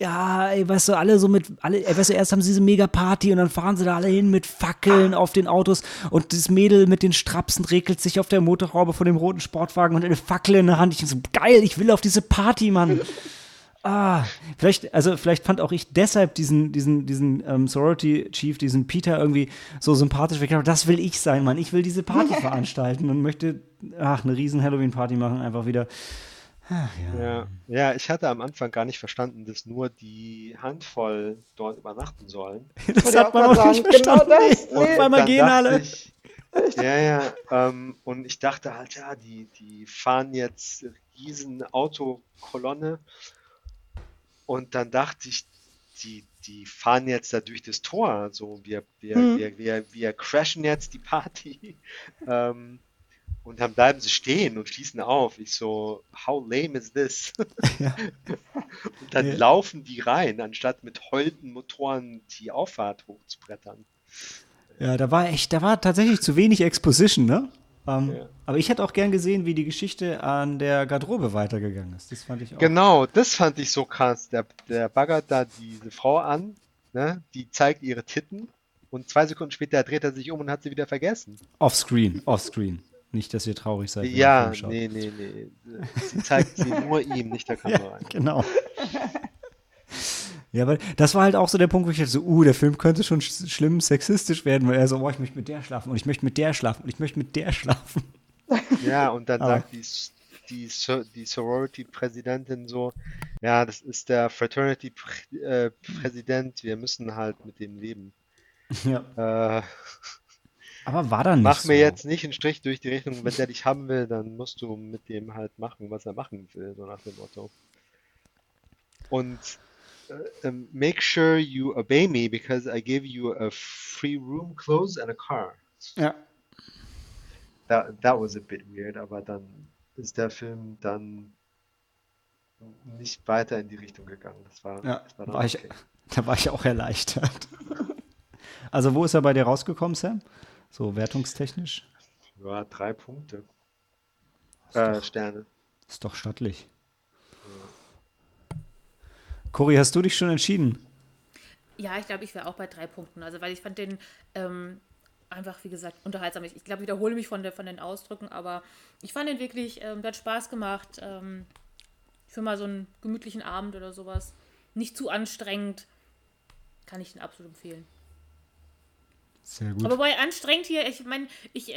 ja, ey, weißt du, alle so mit, alle, ey, weißt du, erst haben sie diese mega Party und dann fahren sie da alle hin mit Fackeln auf den Autos und das Mädel mit den Strapsen regelt sich auf der Motorhaube von dem roten Sportwagen und eine Fackel in der Hand. Ich so, geil, ich will auf diese Party, Mann. Ah, vielleicht, also vielleicht fand auch ich deshalb diesen, diesen, diesen ähm, Sorority Chief, diesen Peter irgendwie so sympathisch. Ich glaube, das will ich sein, Mann. Ich will diese Party (laughs) veranstalten und möchte, ach, eine riesen Halloween-Party machen, einfach wieder. Ach, ja. ja. ja, ich hatte am Anfang gar nicht verstanden, dass nur die Handvoll dort übernachten sollen. (laughs) Das hat man auch nicht verstanden. Genau das, nee. Und weil man gehen alle. Ich, ja, ja. Ähm, und ich dachte halt, ja, die, die fahren jetzt riesen Autokolonne. Und dann dachte ich, die, die fahren jetzt da durch das Tor. So, wir, wir, hm. wir, wir, wir crashen jetzt die Party. (laughs) ähm, und dann bleiben sie stehen und schließen auf. Ich so, how lame is this? (laughs) Ja. und dann ja. laufen die rein, anstatt mit heulenden Motoren die Auffahrt hochzubrettern. Ja, da war echt, da war tatsächlich zu wenig Exposition, ne? Ähm, ja. Aber ich hätte auch gern gesehen, wie die Geschichte an der Garderobe weitergegangen ist. Das fand ich auch. Genau, das fand ich so krass. Der, der baggert da diese Frau an, ne? die zeigt ihre Titten und zwei Sekunden später dreht er sich um und hat sie wieder vergessen. Offscreen, offscreen. Nicht, dass ihr traurig seid. Ja, nee, nee, nee. Sie zeigt sie nur ihm, nicht der (laughs) Kamera. Ja, genau. Ja, aber das war halt auch so der Punkt, wo ich halt so, uh, der Film könnte schon sch schlimm sexistisch werden, weil er so, oh, ich möchte mit der schlafen und ich möchte mit der schlafen und ich möchte mit der schlafen. (laughs) Ja, und dann sagt die, die, die Sorority-Präsidentin so, ja, das ist der Fraternity-Präsident, wir müssen halt mit dem leben. (laughs) Ja. Äh, aber war dann nicht Mach so. mir jetzt nicht einen Strich durch die Rechnung, wenn der dich haben will, dann musst du mit dem halt machen, was er machen will, so nach dem Motto. Und make sure you obey me because I give you a free room, clothes and a car. Ja. That, that was a bit weird, aber dann ist der Film dann nicht weiter in die Richtung gegangen. Das war, ja, das war, war okay. ich, (laughs) da war ich auch erleichtert. (laughs) also wo ist er bei dir rausgekommen, Sam? So wertungstechnisch? Ja, drei Punkte. Äh, doch, Sterne. Ist doch stattlich. Cory, hast du dich schon entschieden? Ja, ich glaube, ich wäre auch bei drei Punkten. Also, weil ich fand den ähm, einfach, wie gesagt, unterhaltsam. Ich, glaube, wiederhole mich von, der, von den Ausdrücken, aber ich fand den wirklich, ähm, der hat Spaß gemacht. Ähm, für mal so einen gemütlichen Abend oder sowas. Nicht zu anstrengend. Kann ich den absolut empfehlen. Sehr gut. Aber bei anstrengend hier, ich meine, ich, äh,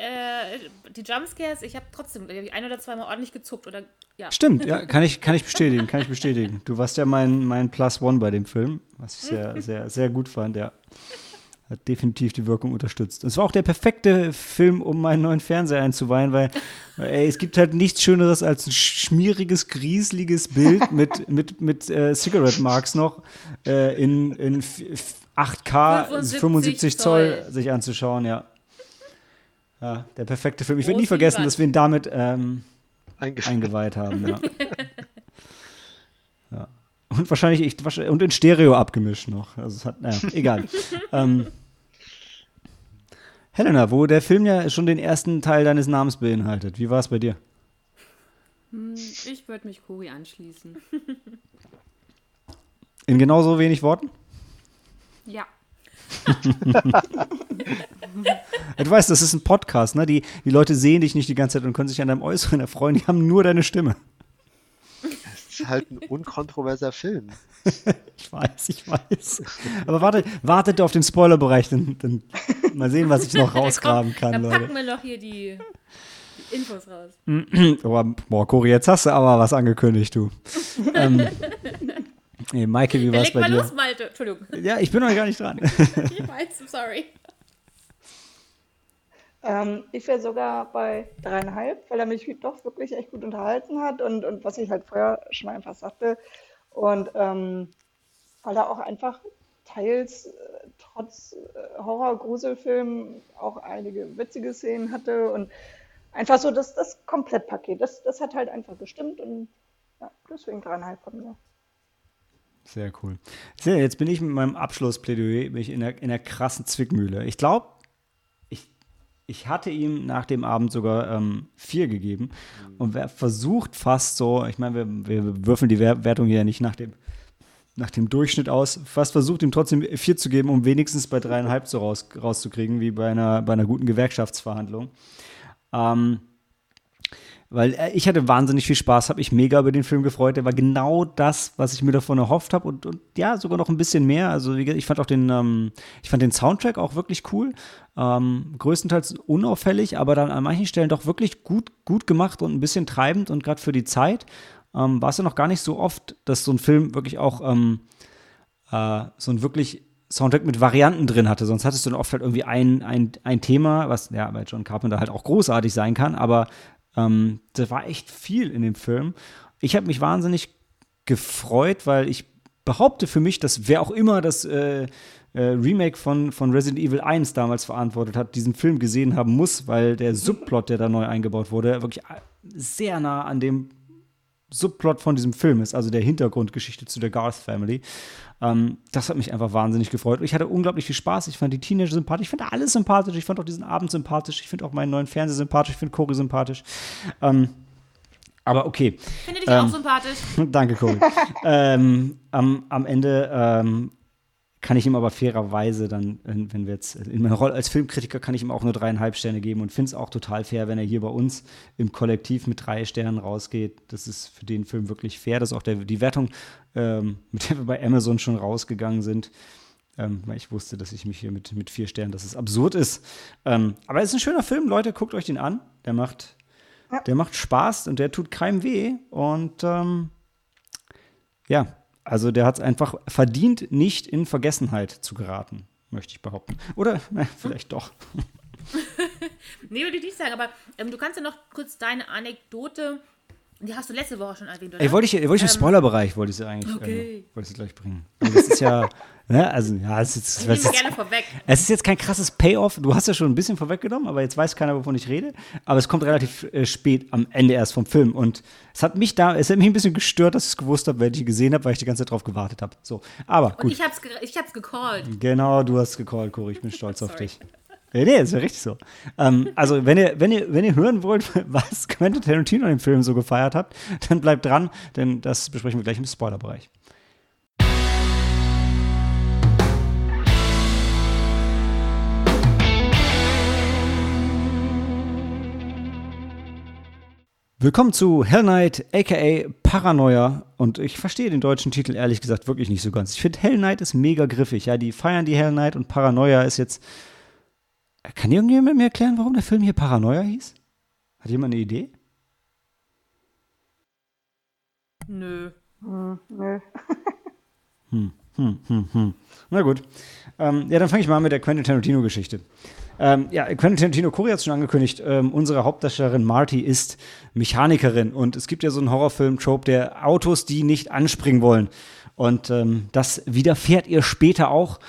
die Jumpscares, ich habe trotzdem ein oder zweimal ordentlich gezuckt oder ja. Stimmt, ja, (laughs) kann ich, kann ich bestätigen, kann ich bestätigen. Du warst ja mein, mein Plus One bei dem Film, was ich sehr, sehr, sehr gut fand, ja. Hat definitiv die Wirkung unterstützt. Es war auch der perfekte Film, um meinen neuen Fernseher einzuweihen, weil, ey, es gibt halt nichts Schöneres als ein schmieriges, grieseliges Bild mit, mit, mit äh, Cigarette Marks noch äh, in, in 8K, 75, 75 Zoll. Zoll sich anzuschauen, ja. Ja, der perfekte Film. Ich werde nie vergessen, dass wir ihn damit ähm, eingeweiht haben. Ja. (laughs) ja. Und wahrscheinlich ich, und in Stereo abgemischt noch. Also es hat, naja, egal. (laughs) ähm, Helena, wo der Film ja schon den ersten Teil deines Namens beinhaltet, wie war es bei dir? Hm, ich würde mich Kuri anschließen. In genauso wenig Worten? Ja. du weißt, das ist ein Podcast, ne? Die, die Leute sehen dich nicht die ganze Zeit und können sich an deinem Äußeren erfreuen, die haben nur deine Stimme. Das ist halt ein unkontroverser Film. ich weiß, ich weiß. Aber wartet, wartet auf den Spoilerbereich, dann, dann mal sehen, was ich noch (laughs) rausgraben kann, dann Leute. Dann packen wir noch hier die, die Infos raus. (clears throat) oh, boah, Cori, jetzt hast du aber was angekündigt, du. (laughs) ähm, Nee, Maike, wie war es bei mal dir? Los, Malte. Entschuldigung. Ja, ich bin noch gar nicht dran. (laughs) ich weiß, sorry. Ähm, ich wäre sogar bei dreieinhalb, weil er mich doch wirklich echt gut unterhalten hat und, und was ich halt vorher schon einfach sagte. Und ähm, weil er auch einfach teils äh, trotz äh, Horror-Gruselfilm auch einige witzige Szenen hatte und einfach so das, das Komplettpaket. Das, das hat halt einfach gestimmt und ja, deswegen dreieinhalb von mir. Sehr cool. Sehr, jetzt bin ich mit meinem Abschlussplädoyer bin in, der, in der krassen Zwickmühle. Ich glaube, ich, ich hatte ihm nach dem Abend sogar ähm, vier gegeben und wer versucht fast so, ich meine, wir, wir würfeln die Wertung hier ja nicht nach dem, nach dem Durchschnitt aus, fast versucht ihm trotzdem vier zu geben, um wenigstens bei dreieinhalb so raus, rauszukriegen, wie bei einer, bei einer guten Gewerkschaftsverhandlung. Ähm, weil äh, ich hatte wahnsinnig viel Spaß, habe ich mega über den Film gefreut. Der war genau das, was ich mir davon erhofft habe und, und, ja, sogar noch ein bisschen mehr. Also ich fand auch den, ähm, ich fand den Soundtrack auch wirklich cool. Ähm, größtenteils unauffällig, aber dann an manchen Stellen doch wirklich gut, gut gemacht und ein bisschen treibend und gerade für die Zeit. ähm, war es ja noch gar nicht so oft, dass so ein Film wirklich auch ähm, äh, so ein wirklich Soundtrack mit Varianten drin hatte. Sonst hattest du dann oft halt irgendwie ein, ein, ein Thema, was ja bei John Carpenter halt auch großartig sein kann, aber ähm, das war echt viel in dem Film. Ich habe mich wahnsinnig gefreut, weil ich behaupte für mich, dass wer auch immer das äh, äh, Remake von, von Resident Evil 1 damals verantwortet hat, diesen Film gesehen haben muss, weil der Subplot, der da neu eingebaut wurde, wirklich sehr nah an dem Subplot von diesem Film ist, also der Hintergrundgeschichte zu der Garth Family. Ähm, das hat mich einfach wahnsinnig gefreut. Und ich hatte unglaublich viel Spaß. Ich fand die Teenager sympathisch. Ich fand alles sympathisch. Ich fand auch diesen Abend sympathisch. Ich finde auch meinen neuen Fernseher sympathisch. Ich finde Cory sympathisch. Ähm, aber okay. Finde dich ähm, auch sympathisch. (laughs) Danke, Cory. ähm, am, am Ende ähm, kann ich ihm aber fairerweise dann, wenn wir jetzt in meiner Rolle als Filmkritiker kann ich ihm auch nur dreieinhalb Sterne geben und finde es auch total fair, wenn er hier bei uns im Kollektiv mit drei Sternen rausgeht. Das ist für den Film wirklich fair. Das ist auch der, die Wertung, ähm, (laughs) mit der wir bei Amazon schon rausgegangen sind. Ähm, weil ich wusste, dass ich mich hier mit, mit vier Sternen, dass es absurd ist. Ähm, aber es ist ein schöner Film, Leute, guckt euch den an. Der macht, der macht Spaß und der tut keinem weh. Und ähm, ja, also der hat es einfach verdient, nicht in Vergessenheit zu geraten, möchte ich behaupten. Oder (laughs) na, vielleicht doch. (laughs) nee, würde ich nicht sagen, aber ähm, du kannst ja noch kurz deine Anekdote die hast du letzte Woche schon erwähnt, oder? Ey, wollte ich, wollte ich im ähm, Spoilerbereich, wollte ich sie eigentlich, okay. äh, wollte ich gleich bringen. Und das ist ja, (laughs) ne, also, ja, es ist, ich es, gerne vorweg. es ist jetzt kein krasses Payoff. Du hast ja schon ein bisschen vorweggenommen, aber jetzt weiß keiner, wovon ich rede. Aber es kommt relativ äh, spät am Ende erst vom Film. Und es hat mich da, es hat mich ein bisschen gestört, dass ich es gewusst habe, wenn ich gesehen habe, weil ich die ganze Zeit drauf gewartet habe. So, aber gut. Und ich hab's, ich hab's gecallt. Genau, du hast gecallt, Cory. Ich bin stolz (laughs) auf dich. Nee, nee, ist ja richtig so. Ähm, also, wenn ihr, wenn, ihr, wenn ihr hören wollt, (laughs) was Quentin Tarantino im Film so gefeiert habt, dann bleibt dran, denn das besprechen wir gleich im Spoilerbereich. Willkommen zu Hell Knight, aka Paranoia. Und ich verstehe den deutschen Titel ehrlich gesagt wirklich nicht so ganz. Ich finde Hell Knight ist mega griffig. Ja, die feiern die Hell Knight und Paranoia ist jetzt kann irgendjemand mir erklären, warum der Film hier Paranoia hieß? Hat jemand eine Idee? Nö. Hm, nö. (laughs) hm, hm, hm, hm. Na gut. Ähm, ja, dann fange ich mal an mit der Quentin Tarantino-Geschichte. Ähm, ja, Quentin Tarantino, Cory hat es schon angekündigt, ähm, unsere Hauptdarstellerin Marty ist Mechanikerin und es gibt ja so einen Horrorfilm-Trope der Autos, die nicht anspringen wollen. Und ähm, das widerfährt ihr später auch.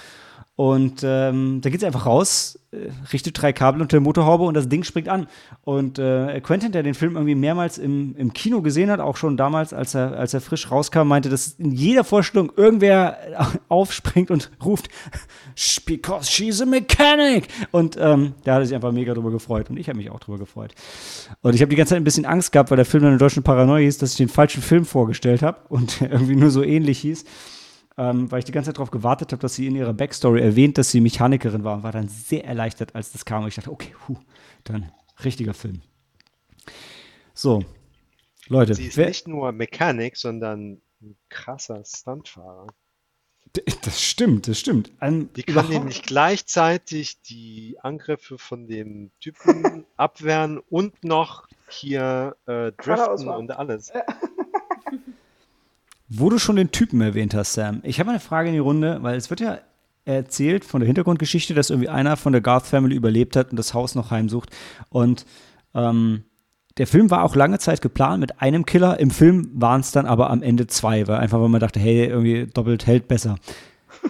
Und ähm, da geht sie einfach raus, richtet drei Kabel unter der Motorhaube und das Ding springt an. Und äh, Quentin, der den Film irgendwie mehrmals im, im Kino gesehen hat, auch schon damals, als er, als er frisch rauskam, meinte, dass in jeder Vorstellung irgendwer (laughs) aufspringt und ruft, because she's a mechanic. Und ähm, da hat er sich einfach mega drüber gefreut. Und ich habe mich auch drüber gefreut. Und ich habe die ganze Zeit ein bisschen Angst gehabt, weil der Film dann in deutschen Paranoia hieß, dass ich den falschen Film vorgestellt habe und (laughs) irgendwie nur so ähnlich hieß ähm, weil ich die ganze Zeit darauf gewartet habe, dass sie in ihrer Backstory erwähnt, dass sie Mechanikerin war und war dann sehr erleichtert, als das kam. Und ich dachte, okay, hu, dann richtiger Film. So, Leute. Sie ist nicht nur Mechanik, sondern ein krasser Stuntfahrer. Das stimmt, das stimmt. Ein, die kann nämlich gleichzeitig die Angriffe von dem Typen (laughs) abwehren und noch hier äh, driften und alles. Wo du schon den Typen erwähnt hast, Sam, ich habe eine Frage in die Runde, weil es wird ja erzählt von der Hintergrundgeschichte, dass irgendwie einer von der Garth Family überlebt hat und das Haus noch heimsucht. Und ähm, der Film war auch lange Zeit geplant mit einem Killer. Im Film waren es dann aber am Ende zwei, weil einfach, weil man dachte, hey, irgendwie doppelt hält besser.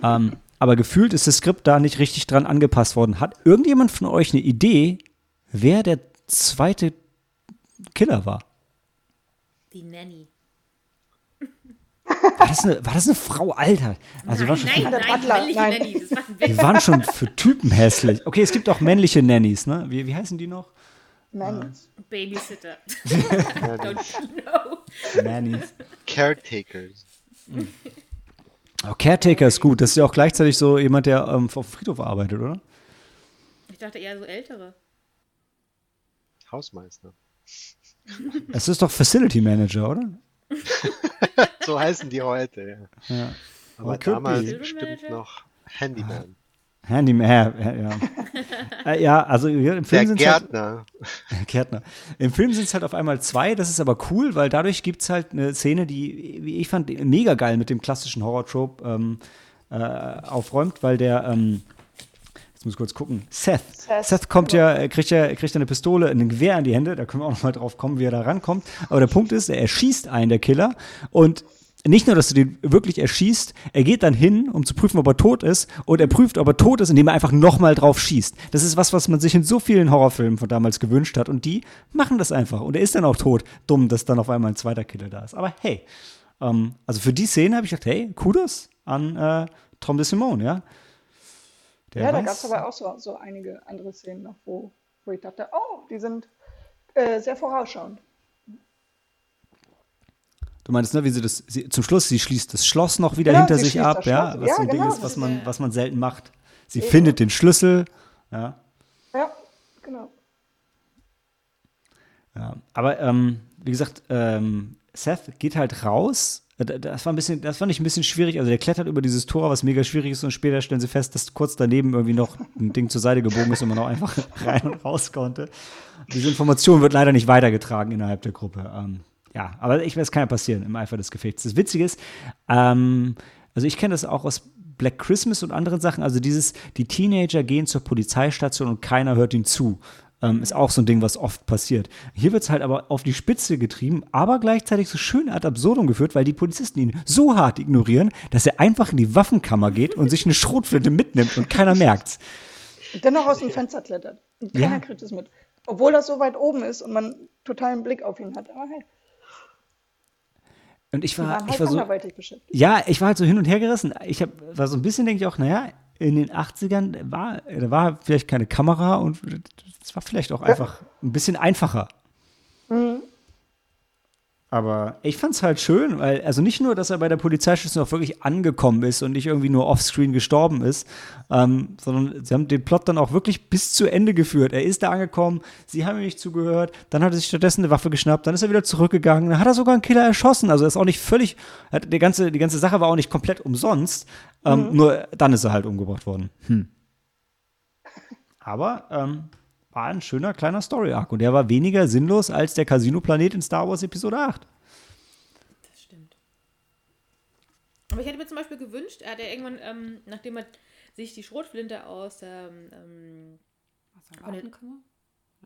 ähm, (laughs) aber gefühlt ist das Skript da nicht richtig dran angepasst worden. Hat irgendjemand von euch eine Idee, wer der zweite Killer war? Die Nanny. War das eine, war das eine Frau, Alter? Also nein, nein, nein, nein, männliche nein. Nannies. Wir waren schon für Typen hässlich. Okay, es gibt auch männliche Nannies, ne? Wie, wie heißen die noch? Nannies. Babysitter. (laughs) Don't you know? Nannies. Caretakers. Oh, Caretaker ist gut. Das ist ja auch gleichzeitig so jemand, der ähm, auf dem Friedhof arbeitet, oder? Ich dachte eher so ältere. Hausmeister. Es ist doch Facility Manager, oder? (laughs) so heißen die heute, ja. Aber damals bestimmt noch Handyman. Handyman, ja. Ja, (laughs) äh, ja also im Film sind Gärtner. Halt, (laughs) Gärtner. Im Film sind es halt auf einmal zwei, das ist aber cool, weil dadurch gibt es halt eine Szene, die, wie ich fand, mega geil mit dem klassischen Horror-Trope ähm, äh, aufräumt, weil der, ähm, jetzt muss ich kurz gucken, Seth. Seth, Seth kommt ja, kriegt ja, kriegt ja eine Pistole, ein Gewehr in die Hände, da können wir auch noch mal drauf kommen, wie er da rankommt. Aber der Punkt ist, er erschießt einen, der Killer, und nicht nur, dass du den wirklich erschießt, er geht dann hin, um zu prüfen, ob er tot ist, und er prüft, ob er tot ist, indem er einfach nochmal drauf schießt. Das ist was, was man sich in so vielen Horrorfilmen von damals gewünscht hat, und die machen das einfach. Und er ist dann auch tot. Dumm, dass dann auf einmal ein zweiter Killer da ist. Aber hey, ähm, also für die Szene habe ich gedacht, hey, Kudos an äh, Tom de Simone, ja. Der ja, da gab es aber auch so, so einige andere Szenen noch, wo, wo ich dachte, oh, die sind äh, sehr vorausschauend. Du meinst, ne, wie sie das, sie, zum Schluss, sie schließt das Schloss noch wieder ja, hinter sich ab, ja, was ja, so ein genau. Ding ist, was man, was man selten macht. Sie Eben. findet den Schlüssel, ja. Ja, genau. Ja, aber ähm, wie gesagt, ähm, Seth geht halt raus. Das war ein bisschen, das fand ich ein bisschen schwierig. Also der klettert über dieses Tor, was mega schwierig ist, und später stellen sie fest, dass kurz daneben irgendwie noch ein Ding zur Seite gebogen ist und man auch einfach (laughs) rein und raus konnte. Diese Information wird leider nicht weitergetragen innerhalb der Gruppe. Ähm, ja, aber ich weiß, kann ja passieren im Eifer des Gefechts. Das Witzige ist, ähm, also ich kenne das auch aus Black Christmas und anderen Sachen, also dieses, die Teenager gehen zur Polizeistation und keiner hört ihnen zu. Ähm, ist auch so ein Ding, was oft passiert. Hier wird es halt aber auf die Spitze getrieben, aber gleichzeitig so schön ad absurdum geführt, weil die Polizisten ihn so hart ignorieren, dass er einfach in die Waffenkammer geht und sich eine Schrotflinte mitnimmt und keiner merkt's. Dennoch aus dem Fenster klettert. Und keiner ja. kriegt es mit. Obwohl das so weit oben ist und man totalen Blick auf ihn hat. Aber hey. Und ich war, ich halt war so, ja, ich war halt so hin und her gerissen. Ich hab, war so ein bisschen, denke ich auch, naja, in den 80ern war, da war vielleicht keine Kamera und es war vielleicht auch einfach ein bisschen einfacher. Mhm. Aber ich fand es halt schön, weil, also nicht nur, dass er bei der Polizeistation auch wirklich angekommen ist und nicht irgendwie nur offscreen gestorben ist, ähm, sondern sie haben den Plot dann auch wirklich bis zu Ende geführt. Er ist da angekommen, sie haben ihm nicht zugehört, dann hat er sich stattdessen eine Waffe geschnappt, dann ist er wieder zurückgegangen, dann hat er sogar einen Killer erschossen. Also er ist auch nicht völlig, die ganze, die ganze Sache war auch nicht komplett umsonst, ähm, mhm. nur dann ist er halt umgebracht worden. Hm. Aber ähm, war ein schöner kleiner Story-Arc. Und der war weniger sinnlos als der Casino-Planet in Star Wars Episode 8. Das stimmt. Aber ich hätte mir zum Beispiel gewünscht, er hat ja irgendwann, ähm, nachdem er sich die Schrotflinte aus der ähm, Was, Waffenkammer?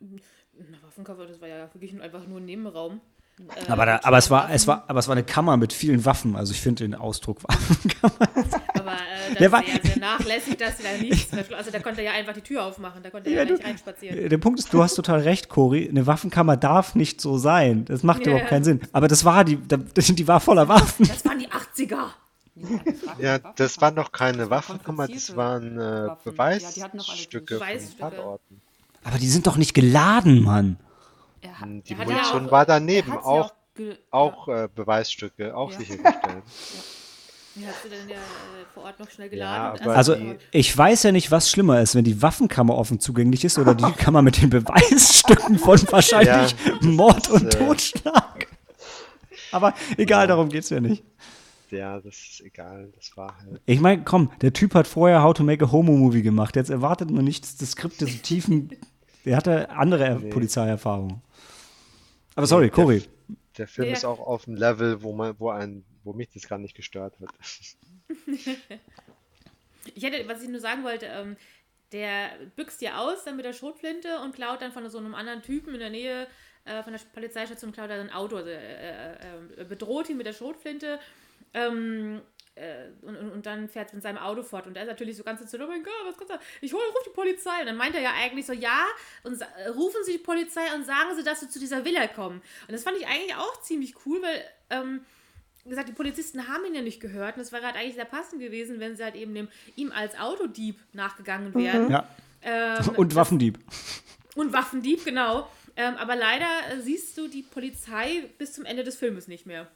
Na, Waffenkammer, das war ja wirklich einfach nur ein Nebenraum. Äh, aber, da, aber, es war, es war, aber es war eine Kammer mit vielen Waffen. Also ich finde den Ausdruck Waffenkammer. (laughs) Aber äh, das der war sehr, sehr nachlässig, dass da nichts mehr Also da konnte er ja einfach die Tür aufmachen, da konnte er ja, ja nicht reinspazieren. Der Punkt ist, du hast total recht, Cory. Eine Waffenkammer darf nicht so sein. Das macht ja. überhaupt keinen Sinn. Aber das war die, (laughs) die war voller Waffen. Das waren die 80er. Ja, das war noch keine Waffenkammer, das waren äh, Beweisstücke ja, von Tatorten. Aber die sind doch nicht geladen, Mann. Er, hm, die er Munition auch, war daneben, auch, auch, auch äh, Beweisstücke, auch ja. sichergestellt. (laughs) Wie hast du denn ja äh, vor Ort noch schnell geladen? Ja, also, ich weiß ja nicht, was schlimmer ist, wenn die Waffenkammer offen zugänglich ist oder die (laughs) Kammer mit den Beweisstücken von (laughs) wahrscheinlich ja, Mord und ist, äh, Totschlag. Aber egal, darum geht es ja nicht. Ja, das ist egal, das war halt. Ich meine, komm, der Typ hat vorher How to Make a Homo-Movie gemacht. Jetzt erwartet man nicht, dass das Skript so tiefen. Der hatte andere nee. Polizeierfahrungen. Aber sorry, Cory. Der, der, Film ja. ist auch auf einem Level, wo man, wo ein, wo mich das gar nicht gestört hat. (laughs) ich hätte, was ich nur sagen wollte, ähm, der büxt ja aus dann mit der Schrotflinte und klaut dann von so einem anderen Typen in der Nähe äh, von der Polizeistation klaut er ein Auto, also, äh, äh, bedroht ihn mit der Schrotflinte. Ähm, äh, und, und, und, dann fährt es mit seinem Auto fort. Und er ist natürlich so ganz entzündet, oh mein Gott, was kommt da? Ich hole, ruf die Polizei. Und dann meint er ja eigentlich so, ja, und äh, rufen Sie die Polizei und sagen Sie, dass Sie zu dieser Villa kommen. Und das fand ich eigentlich auch ziemlich cool, weil, ähm, wie gesagt, die Polizisten haben ihn ja nicht gehört. Und es wäre halt eigentlich sehr passend gewesen, wenn sie halt eben dem, ihm als Autodieb nachgegangen mhm. wären. Ja. Ähm, und Waffendieb. (laughs) Und Waffendieb, genau. Ähm, aber leider äh, siehst du die Polizei bis zum Ende des Filmes nicht mehr.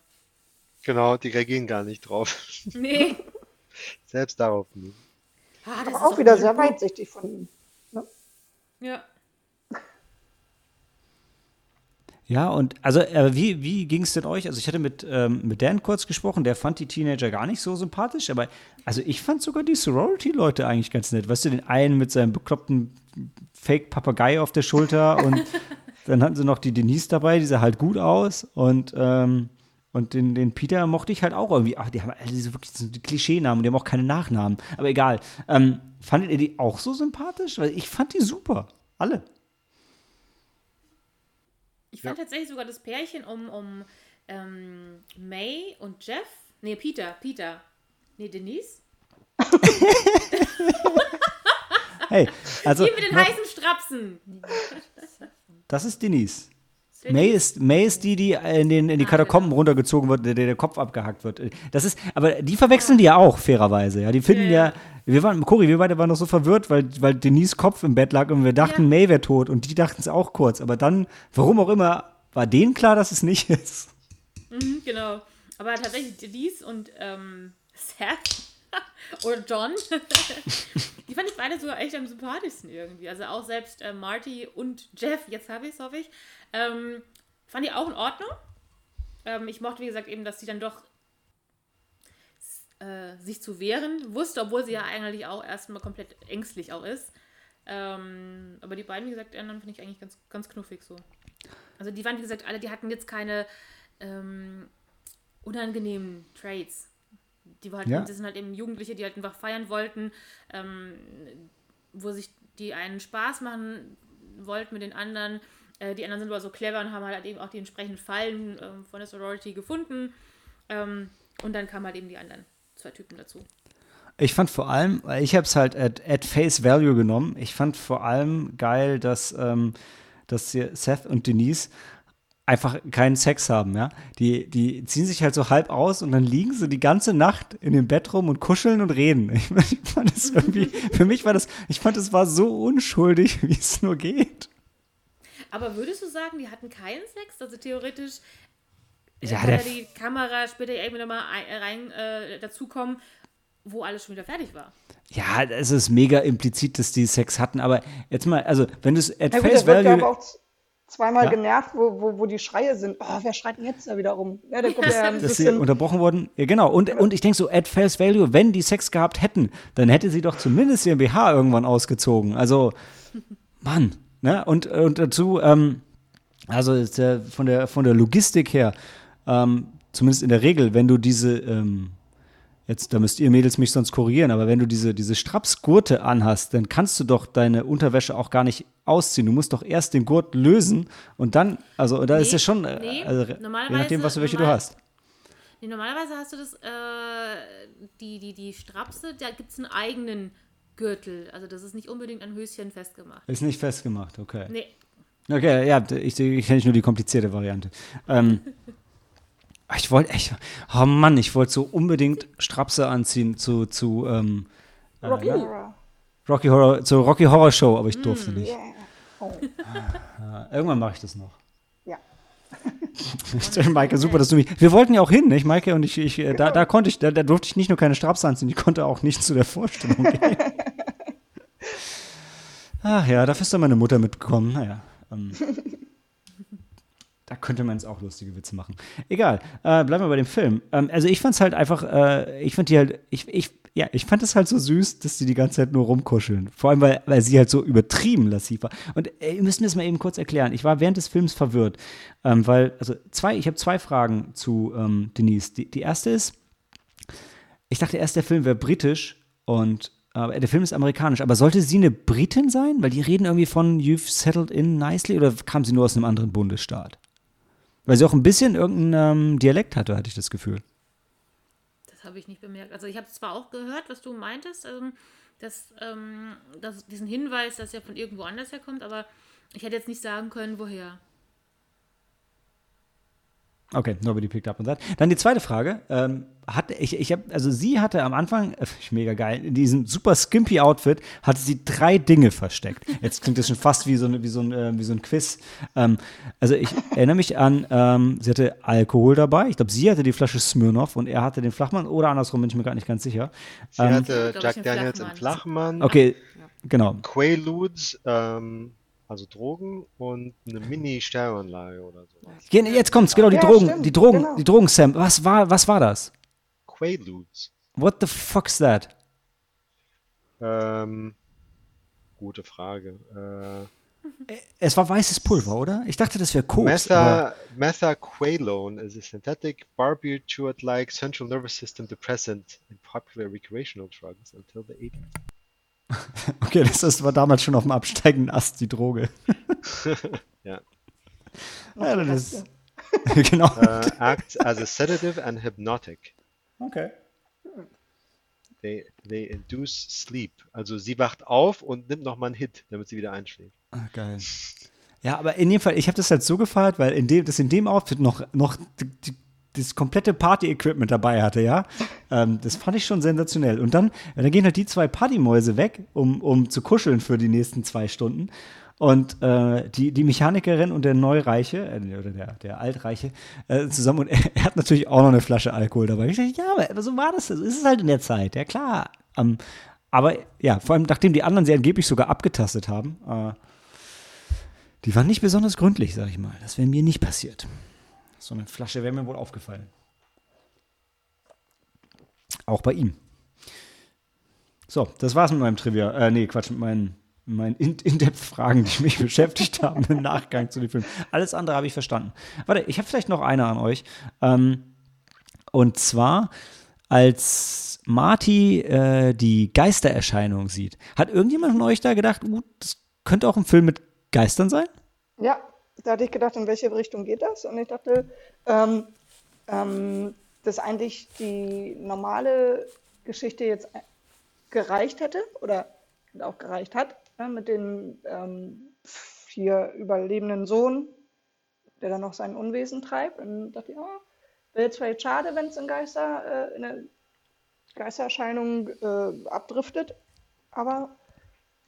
Genau, die reagieren gar nicht drauf. (laughs) Nee. Selbst darauf nicht. Ah, das Aber auch wieder sehr weitsichtig von ihm. Ne? Ja. Ja, und also äh, wie, wie ging es denn euch? Also ich hatte mit, ähm, mit Dan kurz gesprochen, der fand die Teenager gar nicht so sympathisch, aber also ich fand sogar die Sorority-Leute eigentlich ganz nett. Weißt du, den einen mit seinem bekloppten Fake-Papagei auf der Schulter und (laughs) dann hatten sie noch die Denise dabei, die sah halt gut aus und ähm, und den, den Peter mochte ich halt auch irgendwie. Ach, die haben alle diese wirklich so die Klischeenamen, die haben auch keine Nachnamen. Aber egal. Ähm, fandet ihr die auch so sympathisch? Weil ich fand die super. Alle. Ich fand ja. tatsächlich sogar das Pärchen um, um ähm, May und Jeff. Nee, Peter, Peter. Nee, Denise. (laughs) hey, also. Die mit den heißen Strapsen. Das ist Denise. May ist, May ist die, die in, den, in die ah, Katakomben runtergezogen wird, der, der Kopf abgehackt wird. Das ist, aber die verwechseln die ja auch, fairerweise. Ja, die finden ja, ja wir waren, Cory, wir beide waren noch so verwirrt, weil, weil Denise Kopf im Bett lag und wir dachten, ja. May wäre tot und die dachten es auch kurz. Aber dann, warum auch immer, war denen klar, dass es nicht ist. Mhm, genau. Aber tatsächlich Denise und ähm, Seth oder John, (laughs) die fand ich beide sogar echt am sympathischsten irgendwie. Also auch selbst äh, Marty und Jeff, jetzt habe ich es, hoffe ich, ähm, fand ich auch in Ordnung. Ähm, ich mochte, wie gesagt, eben, dass sie dann doch äh, sich zu wehren wusste, obwohl sie ja eigentlich auch erstmal komplett ängstlich auch ist. Ähm, aber die beiden, wie gesagt, anderen finde ich eigentlich ganz, ganz knuffig so. Also die waren, wie gesagt, alle, die hatten jetzt keine ähm, unangenehmen Trades. Die waren, ja. das sind halt eben Jugendliche, die halt einfach feiern wollten, ähm, wo sich die einen Spaß machen wollten mit den anderen. Äh, die anderen sind aber so clever und haben halt eben auch die entsprechenden Fallen ähm, von der Sorority gefunden. Ähm, und dann kamen halt eben die anderen zwei Typen dazu. Ich fand vor allem, ich habe es halt at, at, face value genommen. Ich fand vor allem geil, dass, ähm, dass Seth und Denise einfach keinen Sex haben, ja. Die, die ziehen sich halt so halb aus und dann liegen sie die ganze Nacht in dem Bett rum und kuscheln und reden. (laughs) Ich, ich fand das irgendwie, für mich war das, ich fand es war so unschuldig, (laughs) wie es nur geht. Aber würdest du sagen, die hatten keinen Sex? Also theoretisch ja, der die Kamera später irgendwie nochmal rein äh, dazukommen, wo alles schon wieder fertig war. Ja, es ist mega implizit, dass die Sex hatten, aber jetzt mal, also wenn du es at ja, face gut, value. Zweimal ja? genervt, wo, wo, wo die Schreie sind. Oh, wer schreit denn jetzt da wieder rum? Ja, der kommt ja ein dass sie unterbrochen wurden. Ja, genau. Und, und ich denke so, at face value, wenn die Sex gehabt hätten, dann hätte sie doch zumindest ihren BH irgendwann ausgezogen. Also, Mann. Ne? Und, und dazu, ähm, also von der, von der Logistik her, ähm, zumindest in der Regel, wenn du diese, ähm, jetzt, da müsst ihr Mädels mich sonst korrigieren, aber wenn du diese, diese Strapsgurte anhast, dann kannst du doch deine Unterwäsche auch gar nicht ausziehen. Du musst doch erst den Gurt lösen und dann, also da nee, ist ja schon, äh, nee, also, je nachdem, was du, welche normal, du hast. Nee, normalerweise hast du das, äh, die, die, die Strapse, da gibt es einen eigenen Gürtel. Also das ist nicht unbedingt an Höschen festgemacht. Ist nicht festgemacht, okay. Nee. Okay, ja, ich, ich kenne nur die komplizierte Variante. Ähm, (laughs) Ich wollte echt, oh Mann, ich wollte so unbedingt Strapse anziehen zu, zu ähm, äh, Rocky äh, Horror. Rocky Horror, zur Rocky Horror Show, aber ich mm, durfte nicht. Yeah. Oh. Ah, irgendwann mache ich das noch. Ja. (laughs) Maike, super, dass du mich. Wir wollten ja auch hin, nicht, Maike? Und ich, ich genau. da, da konnte ich, da, da durfte ich nicht nur keine Strapse anziehen, ich konnte auch nicht zu der Vorstellung gehen. (laughs) Ach ja, dafür ist dann meine Mutter mitgekommen. Naja. Ähm. (laughs) Da könnte man jetzt auch lustige Witze machen. Egal, äh, bleiben wir bei dem Film. Ähm, also ich fand es halt einfach, äh, ich fand die halt, ich, ich, ja, ich fand es halt so süß, dass die die ganze Zeit nur rumkuscheln. Vor allem, weil, weil sie halt so übertrieben lassiv war. Und äh, ihr müsst mir das mal eben kurz erklären. Ich war während des Films verwirrt, ähm, weil, also zwei, ich habe zwei Fragen zu ähm, Denise. Die, die erste ist, ich dachte erst, der Film wäre britisch und äh, der Film ist amerikanisch, aber sollte sie eine Britin sein? Weil die reden irgendwie von You've settled in nicely oder kam sie nur aus einem anderen Bundesstaat? Weil sie auch ein bisschen irgendeinen ähm, Dialekt hatte, hatte ich das Gefühl. Das habe ich nicht bemerkt. Also ich habe zwar auch gehört, was du meintest, ähm, dass, ähm, dass diesen Hinweis, dass er von irgendwo anders herkommt, aber ich hätte jetzt nicht sagen können, woher. Okay, nobody picked up on that. Dann die zweite Frage. Ähm, hat, ich, ich hab, also sie hatte am Anfang, (laughs) äh, mega geil, in diesem super skimpy Outfit hatte sie drei Dinge versteckt. Jetzt klingt das schon fast wie so, eine, wie so, ein, äh, wie so ein Quiz. Ähm, also ich erinnere mich an, ähm, sie hatte Alkohol dabei. Ich glaube, sie hatte die Flasche Smirnoff und er hatte den Flachmann oder andersrum, bin ich mir gar nicht ganz sicher. Sie ähm, hatte Jack Daniels im Flachmann. Okay, ja. genau. Quaaludes, ähm, also Drogen und eine Mini-Stereoanlage oder so. Jetzt kommt's, genau, die ja, Drogen, stimmt, die Drogen, genau. die Drogen, Sam. Was war, was war das? Quaaludes. What the fuck's that? Ähm, gute Frage. Äh, es war weißes Pulver, oder? Ich dachte, das wäre Koks. Metha, Methaqualone is a synthetic barbiturate-like central nervous system depressant in popular recreational drugs until the 80s. (laughs) okay, das, das war damals schon auf dem absteigenden Ast, die Droge. (laughs) ja. ja das ist, (laughs) genau. Uh, acts as a sedative and hypnotic. Okay. They, they induce sleep. Also sie wacht auf und nimmt nochmal einen Hit, damit sie wieder einschläft. Ah, geil. Ja, aber in dem Fall, ich habe das halt so gefeiert, weil in dem, das in dem Outfit noch, noch die, die, das komplette Party-Equipment dabei hatte, ja. Ähm, das fand ich schon sensationell. Und dann, dann gehen halt die zwei Partymäuse weg, um, um zu kuscheln für die nächsten zwei Stunden. Und äh, die, die Mechanikerin und der Neureiche, äh, oder der, der Altreiche, äh, zusammen. Und er, (laughs) er, hat natürlich auch noch eine Flasche Alkohol dabei. Ich dachte, ja, aber so war das. So ist es halt in der Zeit, ja klar. Ähm, aber ja, vor allem nachdem die anderen sie angeblich sogar abgetastet haben, äh, die waren nicht besonders gründlich, sag ich mal. Das wäre mir nicht passiert. So eine Flasche wäre mir wohl aufgefallen. Auch bei ihm. So, das war's mit meinem Trivia. Äh, nee, Quatsch, mit meinen meinen In-Depth-Fragen, die mich (laughs) beschäftigt haben im Nachgang zu dem Film. Alles andere habe ich verstanden. Warte, ich habe vielleicht noch eine an euch. Ähm, und zwar, als Marty äh, die Geistererscheinung sieht, hat irgendjemand von euch da gedacht, uh, das könnte auch ein Film mit Geistern sein? Ja, da hatte ich gedacht, in welche Richtung geht das? Und ich dachte, ähm, ähm, dass eigentlich die normale Geschichte jetzt gereicht hätte oder auch gereicht hat ja, mit dem ähm, hier überlebenden Sohn, der dann noch sein Unwesen treibt. Und dachte ich, ja, wäre jetzt vielleicht schade, wenn es in Geister, äh, in eine Geistererscheinung äh, abdriftet. Aber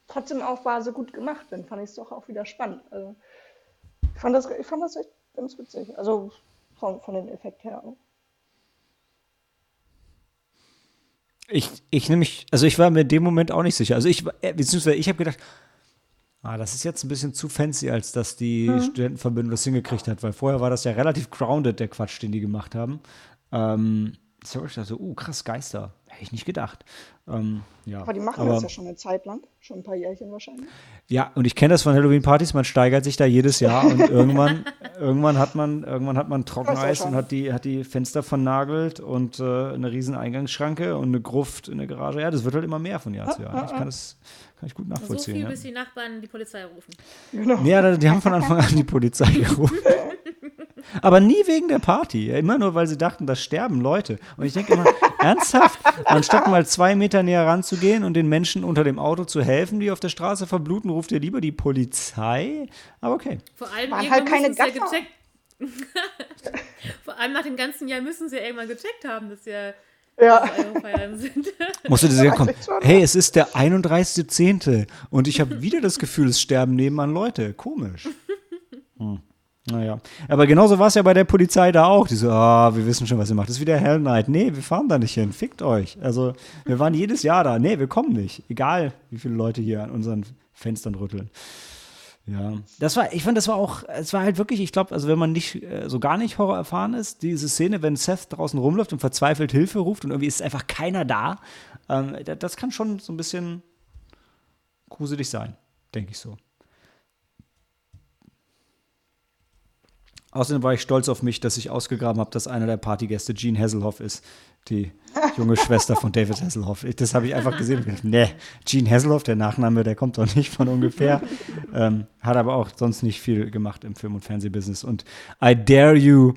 trotzdem auch war sie gut gemacht. Dann fand ich es doch auch wieder spannend. Also, fand das, ich fand das echt ganz witzig. Also von, von den Effekt her auch. Ich, ich nämlich, also ich war mir in dem Moment auch nicht sicher. Also ich, äh, beziehungsweise ich habe gedacht, ah, das ist jetzt ein bisschen zu fancy, als dass die mhm. Studentenverbindung das hingekriegt hat, weil vorher war das ja relativ grounded, der Quatsch, den die gemacht haben. Ähm, so, ich dachte so, uh, krass, Geister. Hätte ich nicht gedacht. Ähm, ja. Aber die machen aber, das ja schon eine Zeit lang, schon ein paar Jährchen wahrscheinlich. Ja, und ich kenne das von Halloween-Partys, man steigert sich da jedes Jahr und (laughs) irgendwann, irgendwann hat man, irgendwann hat man Trockeneis und hat die, hat die Fenster vernagelt und äh, eine riesen Eingangsschranke und eine Gruft in der Garage. Ja, das wird halt immer mehr von Jahr zu Jahr. Ich kann das kann ich gut nachvollziehen. So viel, ja. bis die Nachbarn die Polizei rufen. Genau. Ja, die haben von Anfang an die Polizei (laughs) gerufen. Aber nie wegen der Party. Immer nur, weil sie dachten, da sterben Leute. Und ich denke immer, (laughs) ernsthaft? Anstatt mal zwei Meter näher ranzugehen und den Menschen unter dem Auto zu helfen, die auf der Straße verbluten, ruft ihr lieber die Polizei. Aber okay. Vor allem Waren halt keine ja gecheckt. (laughs) Vor allem nach dem ganzen Jahr müssen sie ja irgendwann gecheckt haben, dass ja ja. (laughs) Musste dir sagen, komm, hey, es ist der 31.10. und ich habe wieder das Gefühl, es sterben nebenan Leute. Komisch. Hm. Naja, aber genauso war es ja bei der Polizei da auch. Die so, ah, wir wissen schon, was ihr macht. Das ist wieder Hell Night. Nee, wir fahren da nicht hin. Fickt euch. Also, wir waren jedes Jahr da. Nee, wir kommen nicht. Egal, wie viele Leute hier an unseren Fenstern rütteln. Ja, das war, ich fand, das war auch, es war halt wirklich, ich glaube, also wenn man nicht äh, so gar nicht Horror erfahren ist, diese Szene, wenn Seth draußen rumläuft und verzweifelt Hilfe ruft und irgendwie ist einfach keiner da, ähm, das kann schon so ein bisschen gruselig sein, denke ich so. Außerdem war ich stolz auf mich, dass ich ausgegraben habe, dass einer der Partygäste Gene Hasselhoff ist, die junge Schwester von David Hasselhoff. Das habe ich einfach gesehen gedacht, nee, Gene Hasselhoff, der Nachname, der kommt doch nicht von ungefähr. Ähm, hat aber auch sonst nicht viel gemacht im Film- und Fernsehbusiness. Und I dare you,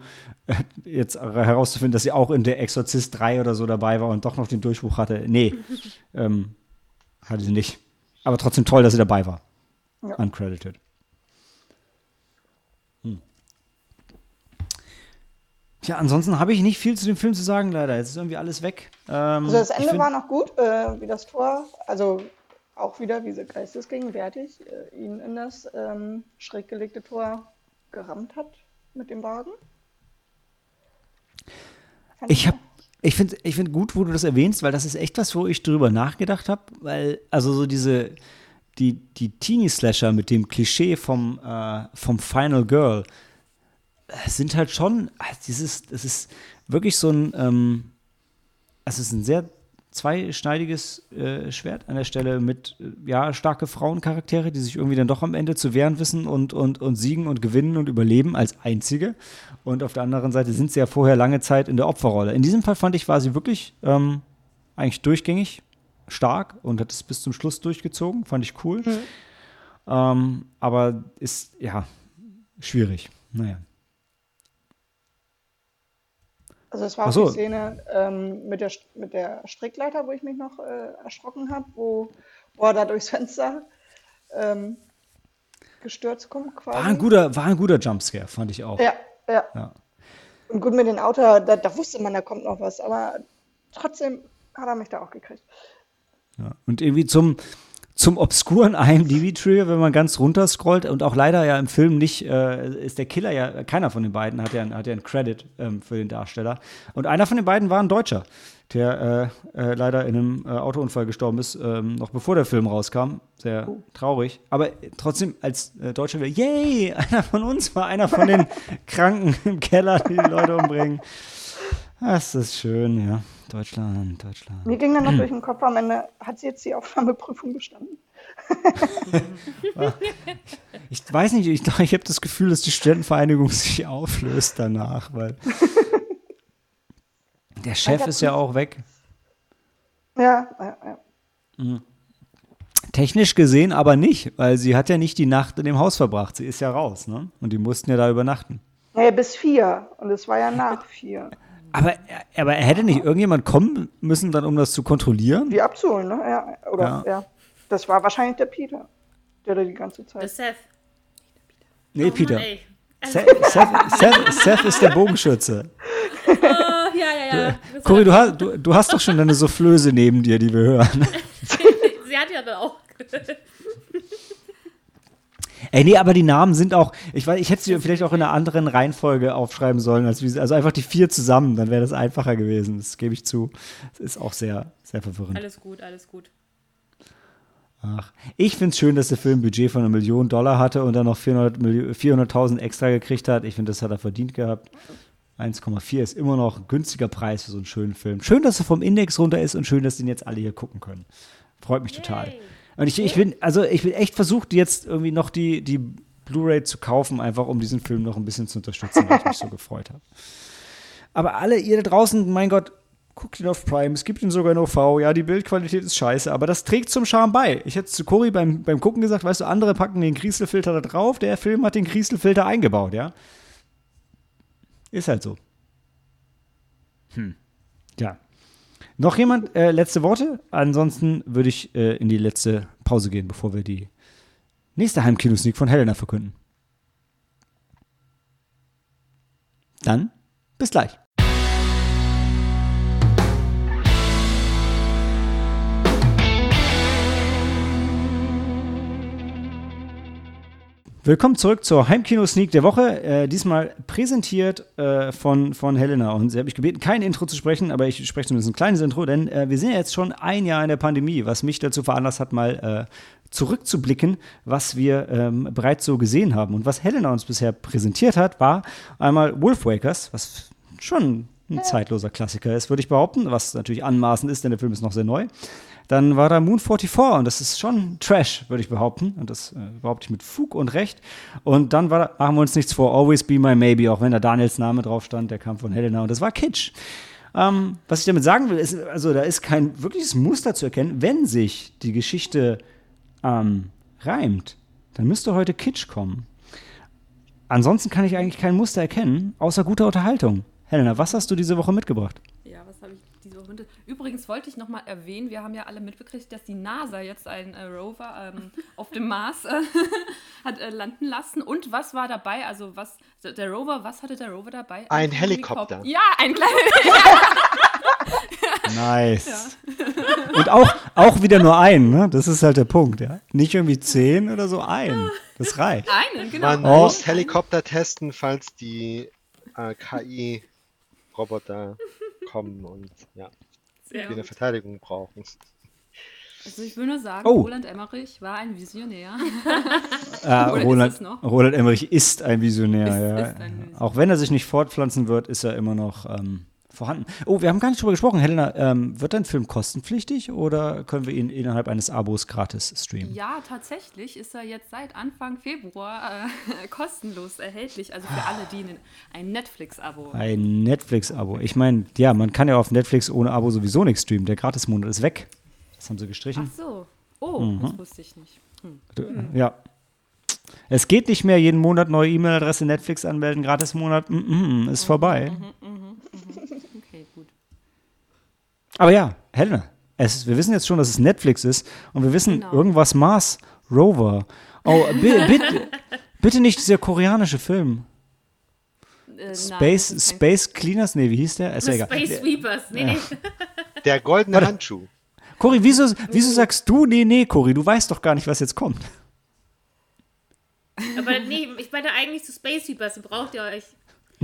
äh, jetzt herauszufinden, dass sie auch in der Exorzist 3 oder so dabei war und doch noch den Durchbruch hatte. Nee, ähm, hatte sie nicht. Aber trotzdem toll, dass sie dabei war. Ja. Uncredited. Ja, ansonsten habe ich nicht viel zu dem Film zu sagen, leider. Jetzt ist irgendwie alles weg. Ähm, also das Ende war noch gut, äh, wie das Tor, also auch wieder, wie sie geistesgegenwärtig äh, ihn in das ähm, schräg gelegte Tor gerammt hat mit dem Wagen. Kann ich habe ich finde ich find gut, wo du das erwähnst, weil das ist echt was, wo ich drüber nachgedacht habe, weil, also so diese, die, die Teenie-Slasher mit dem Klischee vom, äh, vom Final Girl sind halt schon, äh, dieses, es ist wirklich so ein, ähm, es ist ein sehr zweischneidiges äh, Schwert an der Stelle mit äh, ja starke Frauencharaktere, die sich irgendwie dann doch am Ende zu wehren wissen und, und, und siegen und gewinnen und überleben als einzige. Und auf der anderen Seite sind sie ja vorher lange Zeit in der Opferrolle. In diesem Fall fand ich, war sie wirklich ähm, eigentlich durchgängig stark und hat es bis zum Schluss durchgezogen. Fand ich cool. Mhm. Ähm, aber ist, ja, schwierig. Naja. Also es war so. die Szene ähm, mit, der, mit der Strickleiter, wo ich mich noch äh, erschrocken habe, wo, er da durchs Fenster ähm, gestürzt kommt quasi. War ein guter, war ein guter Jumpscare, fand ich auch. Ja, ja. ja. Und gut mit dem Auto, da, da wusste man, da kommt noch was, aber trotzdem hat er mich da auch gekriegt. Ja. Und irgendwie zum, zum obskuren (laughs) IMDb-Trivia, wenn man ganz runter scrollt und auch leider ja im Film nicht, äh, ist der Killer ja, keiner von den beiden hat ja, hat ja einen Credit ähm, für den Darsteller. Und einer von den beiden war ein Deutscher, der äh, äh, leider in einem äh, Autounfall gestorben ist, ähm, noch bevor der Film rauskam. Sehr oh. traurig. Aber trotzdem als äh, Deutscher wieder, yay, (laughs) einer von uns war einer von den (laughs) Kranken im Keller, die die Leute umbringen. Das ist schön, ja. Deutschland, Deutschland. Mir ging dann noch durch den Kopf am Ende, hat sie jetzt die Aufnahmeprüfung bestanden? (laughs) ich weiß nicht, ich, ich habe das Gefühl, dass die Studentenvereinigung sich auflöst danach, weil (laughs) der Chef ist ja auch weg. Ja, ja, ja. Mhm. Technisch gesehen aber nicht, weil sie hat ja nicht die Nacht in dem Haus verbracht. Sie ist ja raus, ne? Und die mussten ja da übernachten. Naja, bis vier. Und es war ja nach (laughs) vier. Aber, aber hätte nicht irgendjemand kommen müssen, dann, um das zu kontrollieren? Die abzuholen, ne? Ja, oder, ja. ja. Das war wahrscheinlich der Peter, der da die ganze Zeit. Der Seth. Nee, oh, Peter. Mann, Seth, Seth, Seth, Seth, ist der Bogenschütze. Oh, ja, ja, ja. Cory, du hast, du, du hast doch schon deine Soufflöse neben dir, die wir hören. (laughs) Sie hat ja dann auch. (laughs) Ey, nee, aber die Namen sind auch, ich weiß, ich hätte sie vielleicht auch in einer anderen Reihenfolge aufschreiben sollen, als also einfach die vier zusammen, dann wäre das einfacher gewesen. Das gebe ich zu. Das ist auch sehr, sehr verwirrend. Alles gut, alles gut. Ach, ich finde es schön, dass der Film ein Budget von einer Million Dollar hatte und dann noch 400.000 400 extra gekriegt hat. Ich finde, das hat er verdient gehabt. 1,4 ist immer noch ein günstiger Preis für so einen schönen Film. Schön, dass er vom Index runter ist und schön, dass den jetzt alle hier gucken können. Freut mich Yay. total. Und ich, ich bin, also ich bin echt versucht, jetzt irgendwie noch die, die Blu-ray zu kaufen, einfach um diesen Film noch ein bisschen zu unterstützen, weil ich mich so gefreut habe. Aber alle, ihr da draußen, mein Gott, guckt ihn auf Prime, es gibt ihn sogar in OV, ja, die Bildqualität ist scheiße, aber das trägt zum Charme bei. Ich hätte zu Cory beim, beim Gucken gesagt, weißt du, andere packen den Krieselfilter da drauf, der Film hat den Krieselfilter eingebaut, ja. Ist halt so. Hm. Ja. Noch jemand? Äh, letzte Worte? Ansonsten würde ich äh, in die letzte Pause gehen, bevor wir die nächste Heimkino-Sneak von Helena verkünden. Dann bis gleich. Willkommen zurück zur Heimkino-Sneak der Woche. Äh, diesmal präsentiert äh, von, von Helena. Und sie hat mich gebeten, kein Intro zu sprechen, aber ich spreche zumindest ein kleines Intro, denn äh, wir sind ja jetzt schon ein Jahr in der Pandemie, was mich dazu veranlasst hat, mal äh, zurückzublicken, was wir ähm, bereits so gesehen haben. Und was Helena uns bisher präsentiert hat, war einmal Wolfwakers, was schon ein zeitloser Klassiker ist, würde ich behaupten, was natürlich anmaßend ist, denn der Film ist noch sehr neu. Dann war da Moon 44 und das ist schon Trash, würde ich behaupten. Und das äh, behaupte ich mit Fug und Recht. Und dann war da, machen wir uns nichts vor, Always Be My Maybe, auch wenn da Daniels Name drauf stand, der kam von Helena und das war Kitsch. Ähm, was ich damit sagen will, ist, also da ist kein wirkliches Muster zu erkennen. Wenn sich die Geschichte ähm, reimt, dann müsste heute Kitsch kommen. Ansonsten kann ich eigentlich kein Muster erkennen, außer guter Unterhaltung. Helena, was hast du diese Woche mitgebracht? Und übrigens wollte ich noch mal erwähnen, wir haben ja alle mitbekriegt, dass die NASA jetzt einen äh, Rover ähm, (laughs) auf dem Mars äh, (laughs) hat äh, landen lassen. Und was war dabei? Also was der Rover, was hatte der Rover dabei? Ein, ein Helikopter. Helikopter. Ja, ein kleiner. (laughs) nice. Ja. Und auch, auch wieder nur ein, ne? Das ist halt der Punkt, ja. Nicht irgendwie zehn oder so, ein. Das reicht. Einen, genau. Man oh. muss Helikopter testen, falls die äh, KI-Roboter kommen und ja, Sehr eine Verteidigung brauchen. Also ich will nur sagen, oh. Roland Emmerich war ein Visionär. (laughs) ah, Roland, Roland, Emmerich ist ein Visionär, ist, ja. Ist ein Visionär. Auch wenn er sich nicht fortpflanzen wird, ist er immer noch ähm, vorhanden. Oh, wir haben gar nicht drüber gesprochen. Helena, ähm, wird dein Film kostenpflichtig oder können wir ihn innerhalb eines Abos gratis streamen? Ja, tatsächlich ist er jetzt seit Anfang Februar äh, (laughs) kostenlos erhältlich. Also für alle, die ein Netflix-Abo. Ein Netflix-Abo. Ich meine, ja, man kann ja auf Netflix ohne Abo sowieso nichts streamen. Der Gratis-Monat ist weg. Das haben sie gestrichen. Ach so. Oh, mhm. das wusste ich nicht. Hm. Ja. Es geht nicht mehr jeden Monat neue E-Mail-Adresse Netflix anmelden, Gratis-Monat, mm, mm, ist vorbei. Mhm, mhm, mhm. Aber ja, Helena, es, wir wissen jetzt schon, dass es Netflix ist und wir wissen genau. irgendwas Mars Rover. Oh, bitte, (laughs) bitte nicht dieser koreanische Film. Äh, Space, nein, Space Cleaners? Nee, wie hieß der? Ist ja egal. Space Sweepers, nee. Ja. (laughs) Der goldene Warte. Handschuh. Cory, wieso, wieso sagst du, nee, nee, Cory, du weißt doch gar nicht, was jetzt kommt. Aber nee, ich meine eigentlich zu Space Sweepers, braucht ihr euch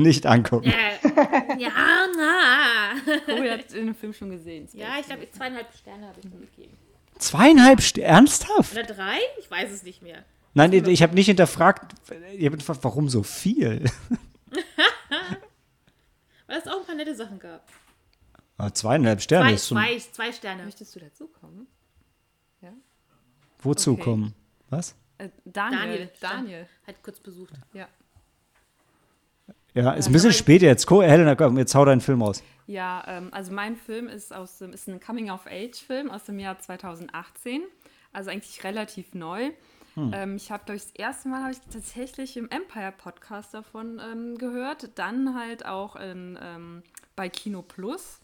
nicht angucken. Ja, ja na. Cory hat den Film schon gesehen. Space ja, ich glaube, zweieinhalb Sterne habe ich ihm gegeben. Zweieinhalb Sterne? Ernsthaft? Oder drei? Ich weiß es nicht mehr. Nein, ich, ich habe nicht hinterfragt, ich habe gefragt, warum so viel? (laughs) Weil es auch ein paar nette Sachen gab. Aber zweieinhalb Sterne zwei, ist schon. Zwei, zwei Sterne. Möchtest du dazukommen? Ja? Wozu okay. kommen? Was? Äh, Daniel. Daniel. Daniel. Hat kurz besucht. Ja. Ja, ist ein bisschen spät jetzt. Co Helena, komm, jetzt hau deinen Film aus. Ja, ähm, also mein Film ist, aus dem, ist ein Coming-of-Age-Film aus dem Jahr 2018. Also eigentlich relativ neu. Hm. Ähm, ich habe, glaube ich, das erste Mal habe ich tatsächlich im Empire-Podcast davon ähm, gehört. Dann halt auch in, ähm, bei Kino Plus.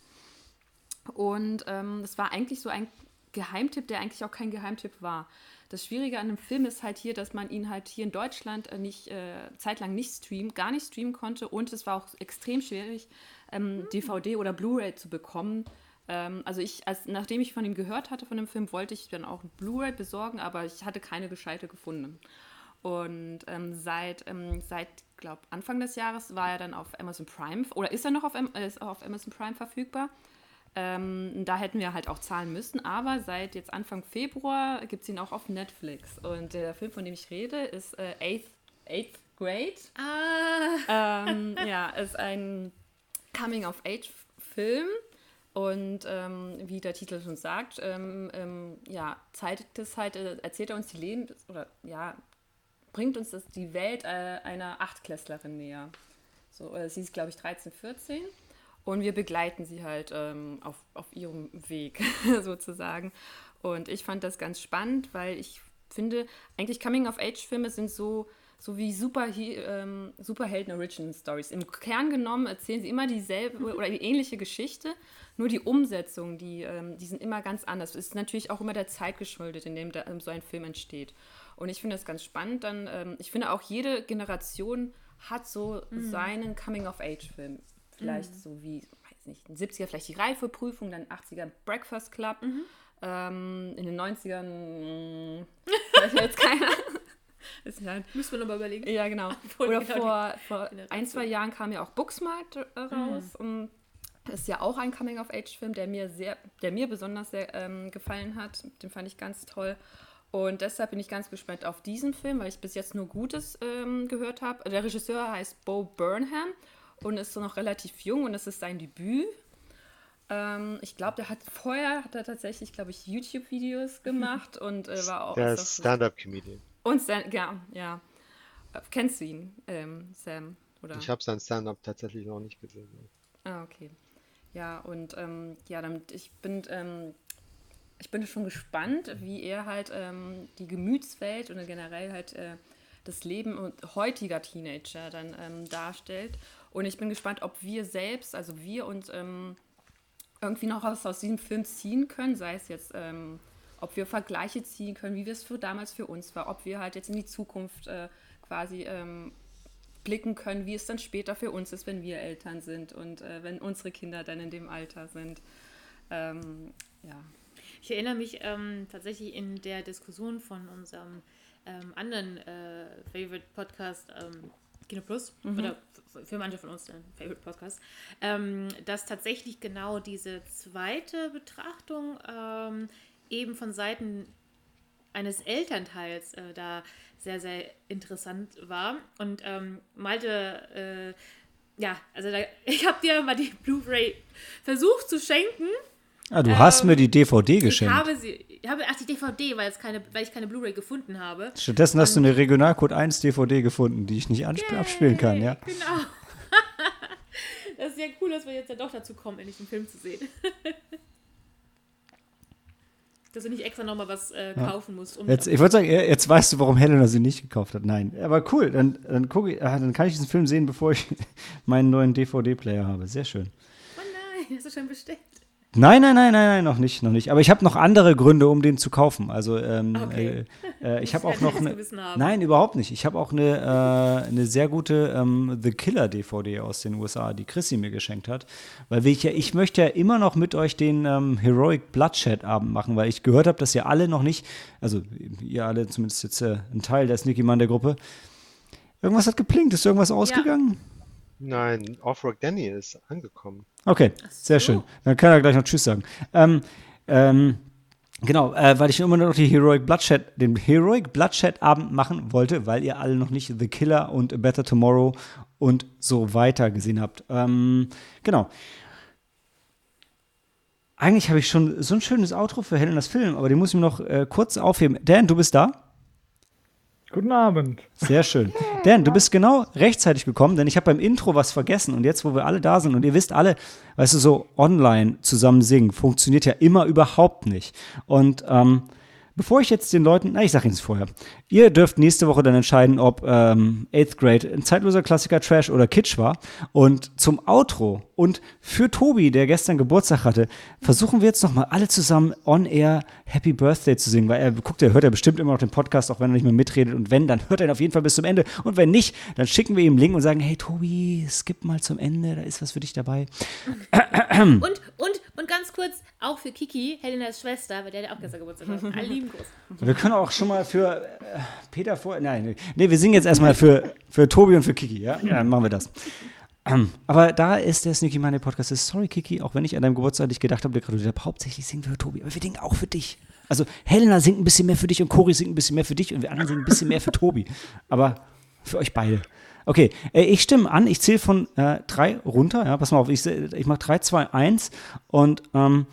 Und ähm, das war eigentlich so ein Geheimtipp, der eigentlich auch kein Geheimtipp war. Das Schwierige an dem Film ist halt hier, dass man ihn halt hier in Deutschland äh, nicht äh, zeitlang nicht streamen, gar nicht streamen konnte und es war auch extrem schwierig, ähm, mhm. DVD oder Blu-ray zu bekommen. Ähm, also ich, als, nachdem ich von ihm gehört hatte von dem Film, wollte ich dann auch Blu-ray besorgen, aber ich hatte keine gescheite gefunden. Und ähm, seit, ähm, seit glaube Anfang des Jahres war er dann auf Amazon Prime oder ist er noch auf, ist auf Amazon Prime verfügbar. Ähm, da hätten wir halt auch zahlen müssen, aber seit jetzt Anfang Februar gibt es ihn auch auf Netflix. Und der Film, von dem ich rede, ist äh, Eighth, Eighth Grade. Ah. Ähm, (laughs) ja, ist ein Coming-of-Age-Film. Und ähm, wie der Titel schon sagt, ähm, ähm, ja, zeigt es halt, äh, erzählt er uns die Leben oder ja, bringt uns das die Welt äh, einer Achtklässlerin näher. So, äh, sie ist, glaube ich, 13, 14 und wir begleiten sie halt ähm, auf, auf ihrem Weg (laughs) sozusagen. Und ich fand das ganz spannend, weil ich finde, eigentlich Coming-of-Age-Filme sind so, so wie Super, ähm, Superhelden-Origin-Stories. Im Kern genommen erzählen sie immer dieselbe (laughs) oder die ähnliche Geschichte, nur die Umsetzung, die, ähm, die sind immer ganz anders. Das ist natürlich auch immer der Zeit geschuldet, in dem da, ähm, so ein Film entsteht. Und ich finde das ganz spannend. Dann, ähm, ich finde auch jede Generation hat so mhm. seinen Coming-of-Age-Film. Vielleicht mhm. so wie, weiß nicht, in den 70er vielleicht die Reifeprüfung, dann 80er Breakfast Club. Mhm. Ähm, in den 90ern, (laughs) weiß jetzt keiner. (laughs) Müssen wir nochmal überlegen. Ja, genau. (laughs) Oder vor, vor ein, zwei Jahren kam ja auch Booksmart äh, raus. Mhm. Und ist ja auch ein Coming-of-Age-Film, der mir sehr, der mir besonders sehr ähm, gefallen hat. Den fand ich ganz toll. Und deshalb bin ich ganz gespannt auf diesen Film, weil ich bis jetzt nur Gutes ähm, gehört habe. Der Regisseur heißt Bo Burnham und ist so noch relativ jung und es ist sein Debüt. Ähm, ich glaube, der hat vorher hat er tatsächlich, glaube ich, YouTube-Videos gemacht und äh, war auch. Der ist Stand-up-Comedian. Und Stand ja, ja. Kennst du ihn, ähm, Sam? Oder? Ich habe sein Stand-up tatsächlich noch nicht gesehen. Ah, okay. Ja, und ähm, ja, damit ich bin, ähm, ich bin schon gespannt, wie er halt ähm, die Gemütswelt und generell halt äh, das Leben heutiger Teenager dann ähm, darstellt. Und ich bin gespannt, ob wir selbst, also wir uns ähm, irgendwie noch was aus diesem Film ziehen können, sei es jetzt, ähm, ob wir Vergleiche ziehen können, wie wir es für damals für uns war, ob wir halt jetzt in die Zukunft äh, quasi ähm, blicken können, wie es dann später für uns ist, wenn wir Eltern sind und äh, wenn unsere Kinder dann in dem Alter sind. Ähm, ja. Ich erinnere mich ähm, tatsächlich in der Diskussion von unserem ähm, anderen äh, Favorite Podcast, ähm, Kino Plus, mhm. oder für manche von uns ein Favorite Podcast, ähm, dass tatsächlich genau diese zweite Betrachtung ähm, eben von Seiten eines Elternteils äh, da sehr, sehr interessant war. Und ähm, Malte, äh, ja, also da, (laughs) ich habe dir mal die Blu-ray versucht zu schenken. Ah, du ähm, hast mir die DVD geschenkt. Ich habe sie, ich habe, ach, die DVD, weil, keine, weil ich keine Blu-ray gefunden habe. Stattdessen hast du eine Regionalcode 1 DVD gefunden, die ich nicht Yay, abspielen kann, ja. Genau. (laughs) das ist ja cool, dass wir jetzt ja doch dazu kommen, endlich den Film zu sehen. (laughs) dass du nicht extra nochmal was äh, kaufen ja. musst. Um jetzt, ich würde sagen, jetzt weißt du, warum Helena sie nicht gekauft hat. Nein, aber cool, dann, dann, guck ich, ah, dann kann ich diesen Film sehen, bevor ich (laughs) meinen neuen DVD-Player habe. Sehr schön. Oh nein, hast du schon bestellt? Nein, nein, nein, nein, nein, noch nicht, noch nicht. Aber ich habe noch andere Gründe, um den zu kaufen. Also ähm, okay. äh, äh, ich habe auch noch eine. Nein, überhaupt nicht. Ich habe auch eine, äh, eine sehr gute ähm, The Killer DVD aus den USA, die Chrissy mir geschenkt hat. Weil ich ja, ich möchte ja immer noch mit euch den ähm, Heroic Bloodshed Abend machen, weil ich gehört habe, dass ihr alle noch nicht, also ihr alle, zumindest jetzt äh, ein Teil der Sneaky Mann der Gruppe, irgendwas hat geplinkt. Ist irgendwas ausgegangen? Ja. Nein, Offrock Danny ist angekommen. Okay, sehr schön. Dann kann er gleich noch Tschüss sagen. Ähm, ähm, genau, äh, weil ich immer noch die Heroic Bloodshed, den Heroic Bloodshed Abend machen wollte, weil ihr alle noch nicht The Killer und A Better Tomorrow und so weiter gesehen habt. Ähm, genau. Eigentlich habe ich schon so ein schönes Outro für Helenas Film, aber den muss ich mir noch äh, kurz aufheben. Dan, du bist da? Guten Abend. Sehr schön. Dan, du bist genau rechtzeitig gekommen, denn ich habe beim Intro was vergessen. Und jetzt, wo wir alle da sind und ihr wisst alle, weißt du, so online zusammen singen, funktioniert ja immer überhaupt nicht. Und ähm, Bevor ich jetzt den Leuten, na, ich sage Ihnen es vorher. Ihr dürft nächste Woche dann entscheiden, ob ähm, Eighth Grade ein zeitloser Klassiker Trash oder Kitsch war. Und zum Outro und für Tobi, der gestern Geburtstag hatte, versuchen wir jetzt nochmal alle zusammen on air Happy Birthday zu singen, weil er guckt, er hört ja bestimmt immer noch den Podcast, auch wenn er nicht mehr mitredet. Und wenn, dann hört er ihn auf jeden Fall bis zum Ende. Und wenn nicht, dann schicken wir ihm einen Link und sagen, hey Tobi, skip mal zum Ende, da ist was für dich dabei. Und, und, und ganz kurz, auch für Kiki, Helenas Schwester, weil der hat auch gestern Geburtstag. Alle lieben Gruß. Wir können auch schon mal für äh, Peter vor. Nein, nee, wir singen jetzt erstmal für, für Tobi und für Kiki, ja? Ja, machen wir das. Ähm, aber da ist der Sneaky Money Podcast. Sorry, Kiki, auch wenn ich an deinem Geburtstag nicht gedacht habe, der gratuliert habe, hauptsächlich singen wir für Tobi, aber wir singen auch für dich. Also Helena singt ein bisschen mehr für dich und Cory singt ein bisschen mehr für dich und wir anderen singen ein bisschen mehr für Tobi. Aber für euch beide. Okay, äh, ich stimme an, ich zähle von äh, drei runter. Ja, pass mal auf, ich, ich mache drei, zwei, eins und ähm,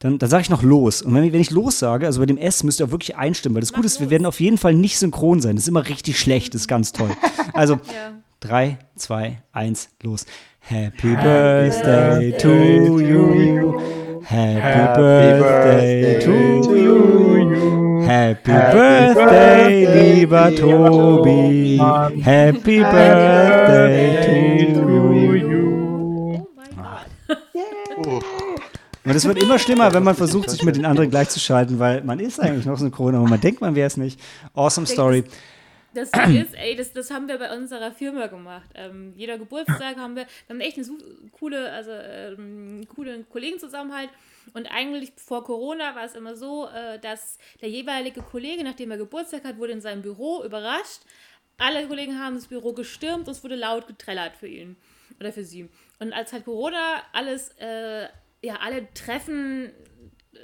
dann, dann sage ich noch los. Und wenn ich, wenn ich los sage, also bei dem S müsst ihr auch wirklich einstimmen, weil das Gute ist, wir werden auf jeden Fall nicht synchron sein. Das ist immer richtig schlecht, das ist ganz toll. (laughs) Also, ja. drei, zwei, eins, los. Happy Birthday to you. Happy Birthday to you. Happy Birthday, lieber Tobi. Happy Birthday to und es wird immer schlimmer, wenn man versucht, sich mit den anderen gleichzuschalten, weil man ist eigentlich noch synchron, aber man denkt, man wäre es nicht. Awesome Story. Das, das ist, ey, das, das haben wir bei unserer Firma gemacht. Ähm, jeder Geburtstag haben wir, wir haben echt eine coole, also ähm, coole Kollegenzusammenhalt. Und eigentlich vor Corona war es immer so, äh, dass der jeweilige Kollege, nachdem er Geburtstag hat, wurde in seinem Büro überrascht. Alle Kollegen haben das Büro gestürmt und es wurde laut getrellert für ihn oder für sie. Und als halt Corona alles äh, ja, alle Treffen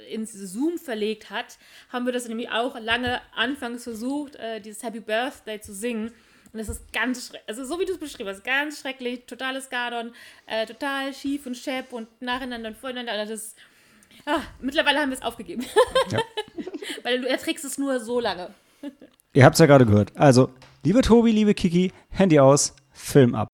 ins Zoom verlegt hat, haben wir das nämlich auch lange anfangs versucht, äh, dieses Happy Birthday zu singen. Und das ist ganz schrecklich, also so wie du es beschrieben hast, ganz schrecklich, totales Gardon, äh, total schief und schepp und nacheinander und voreinander. Das, ah, mittlerweile haben wir es aufgegeben. Ja. (laughs) Weil du erträgst es nur so lange. Ihr habt es ja gerade gehört. Also, liebe Tobi, liebe Kiki, Handy aus, Film ab.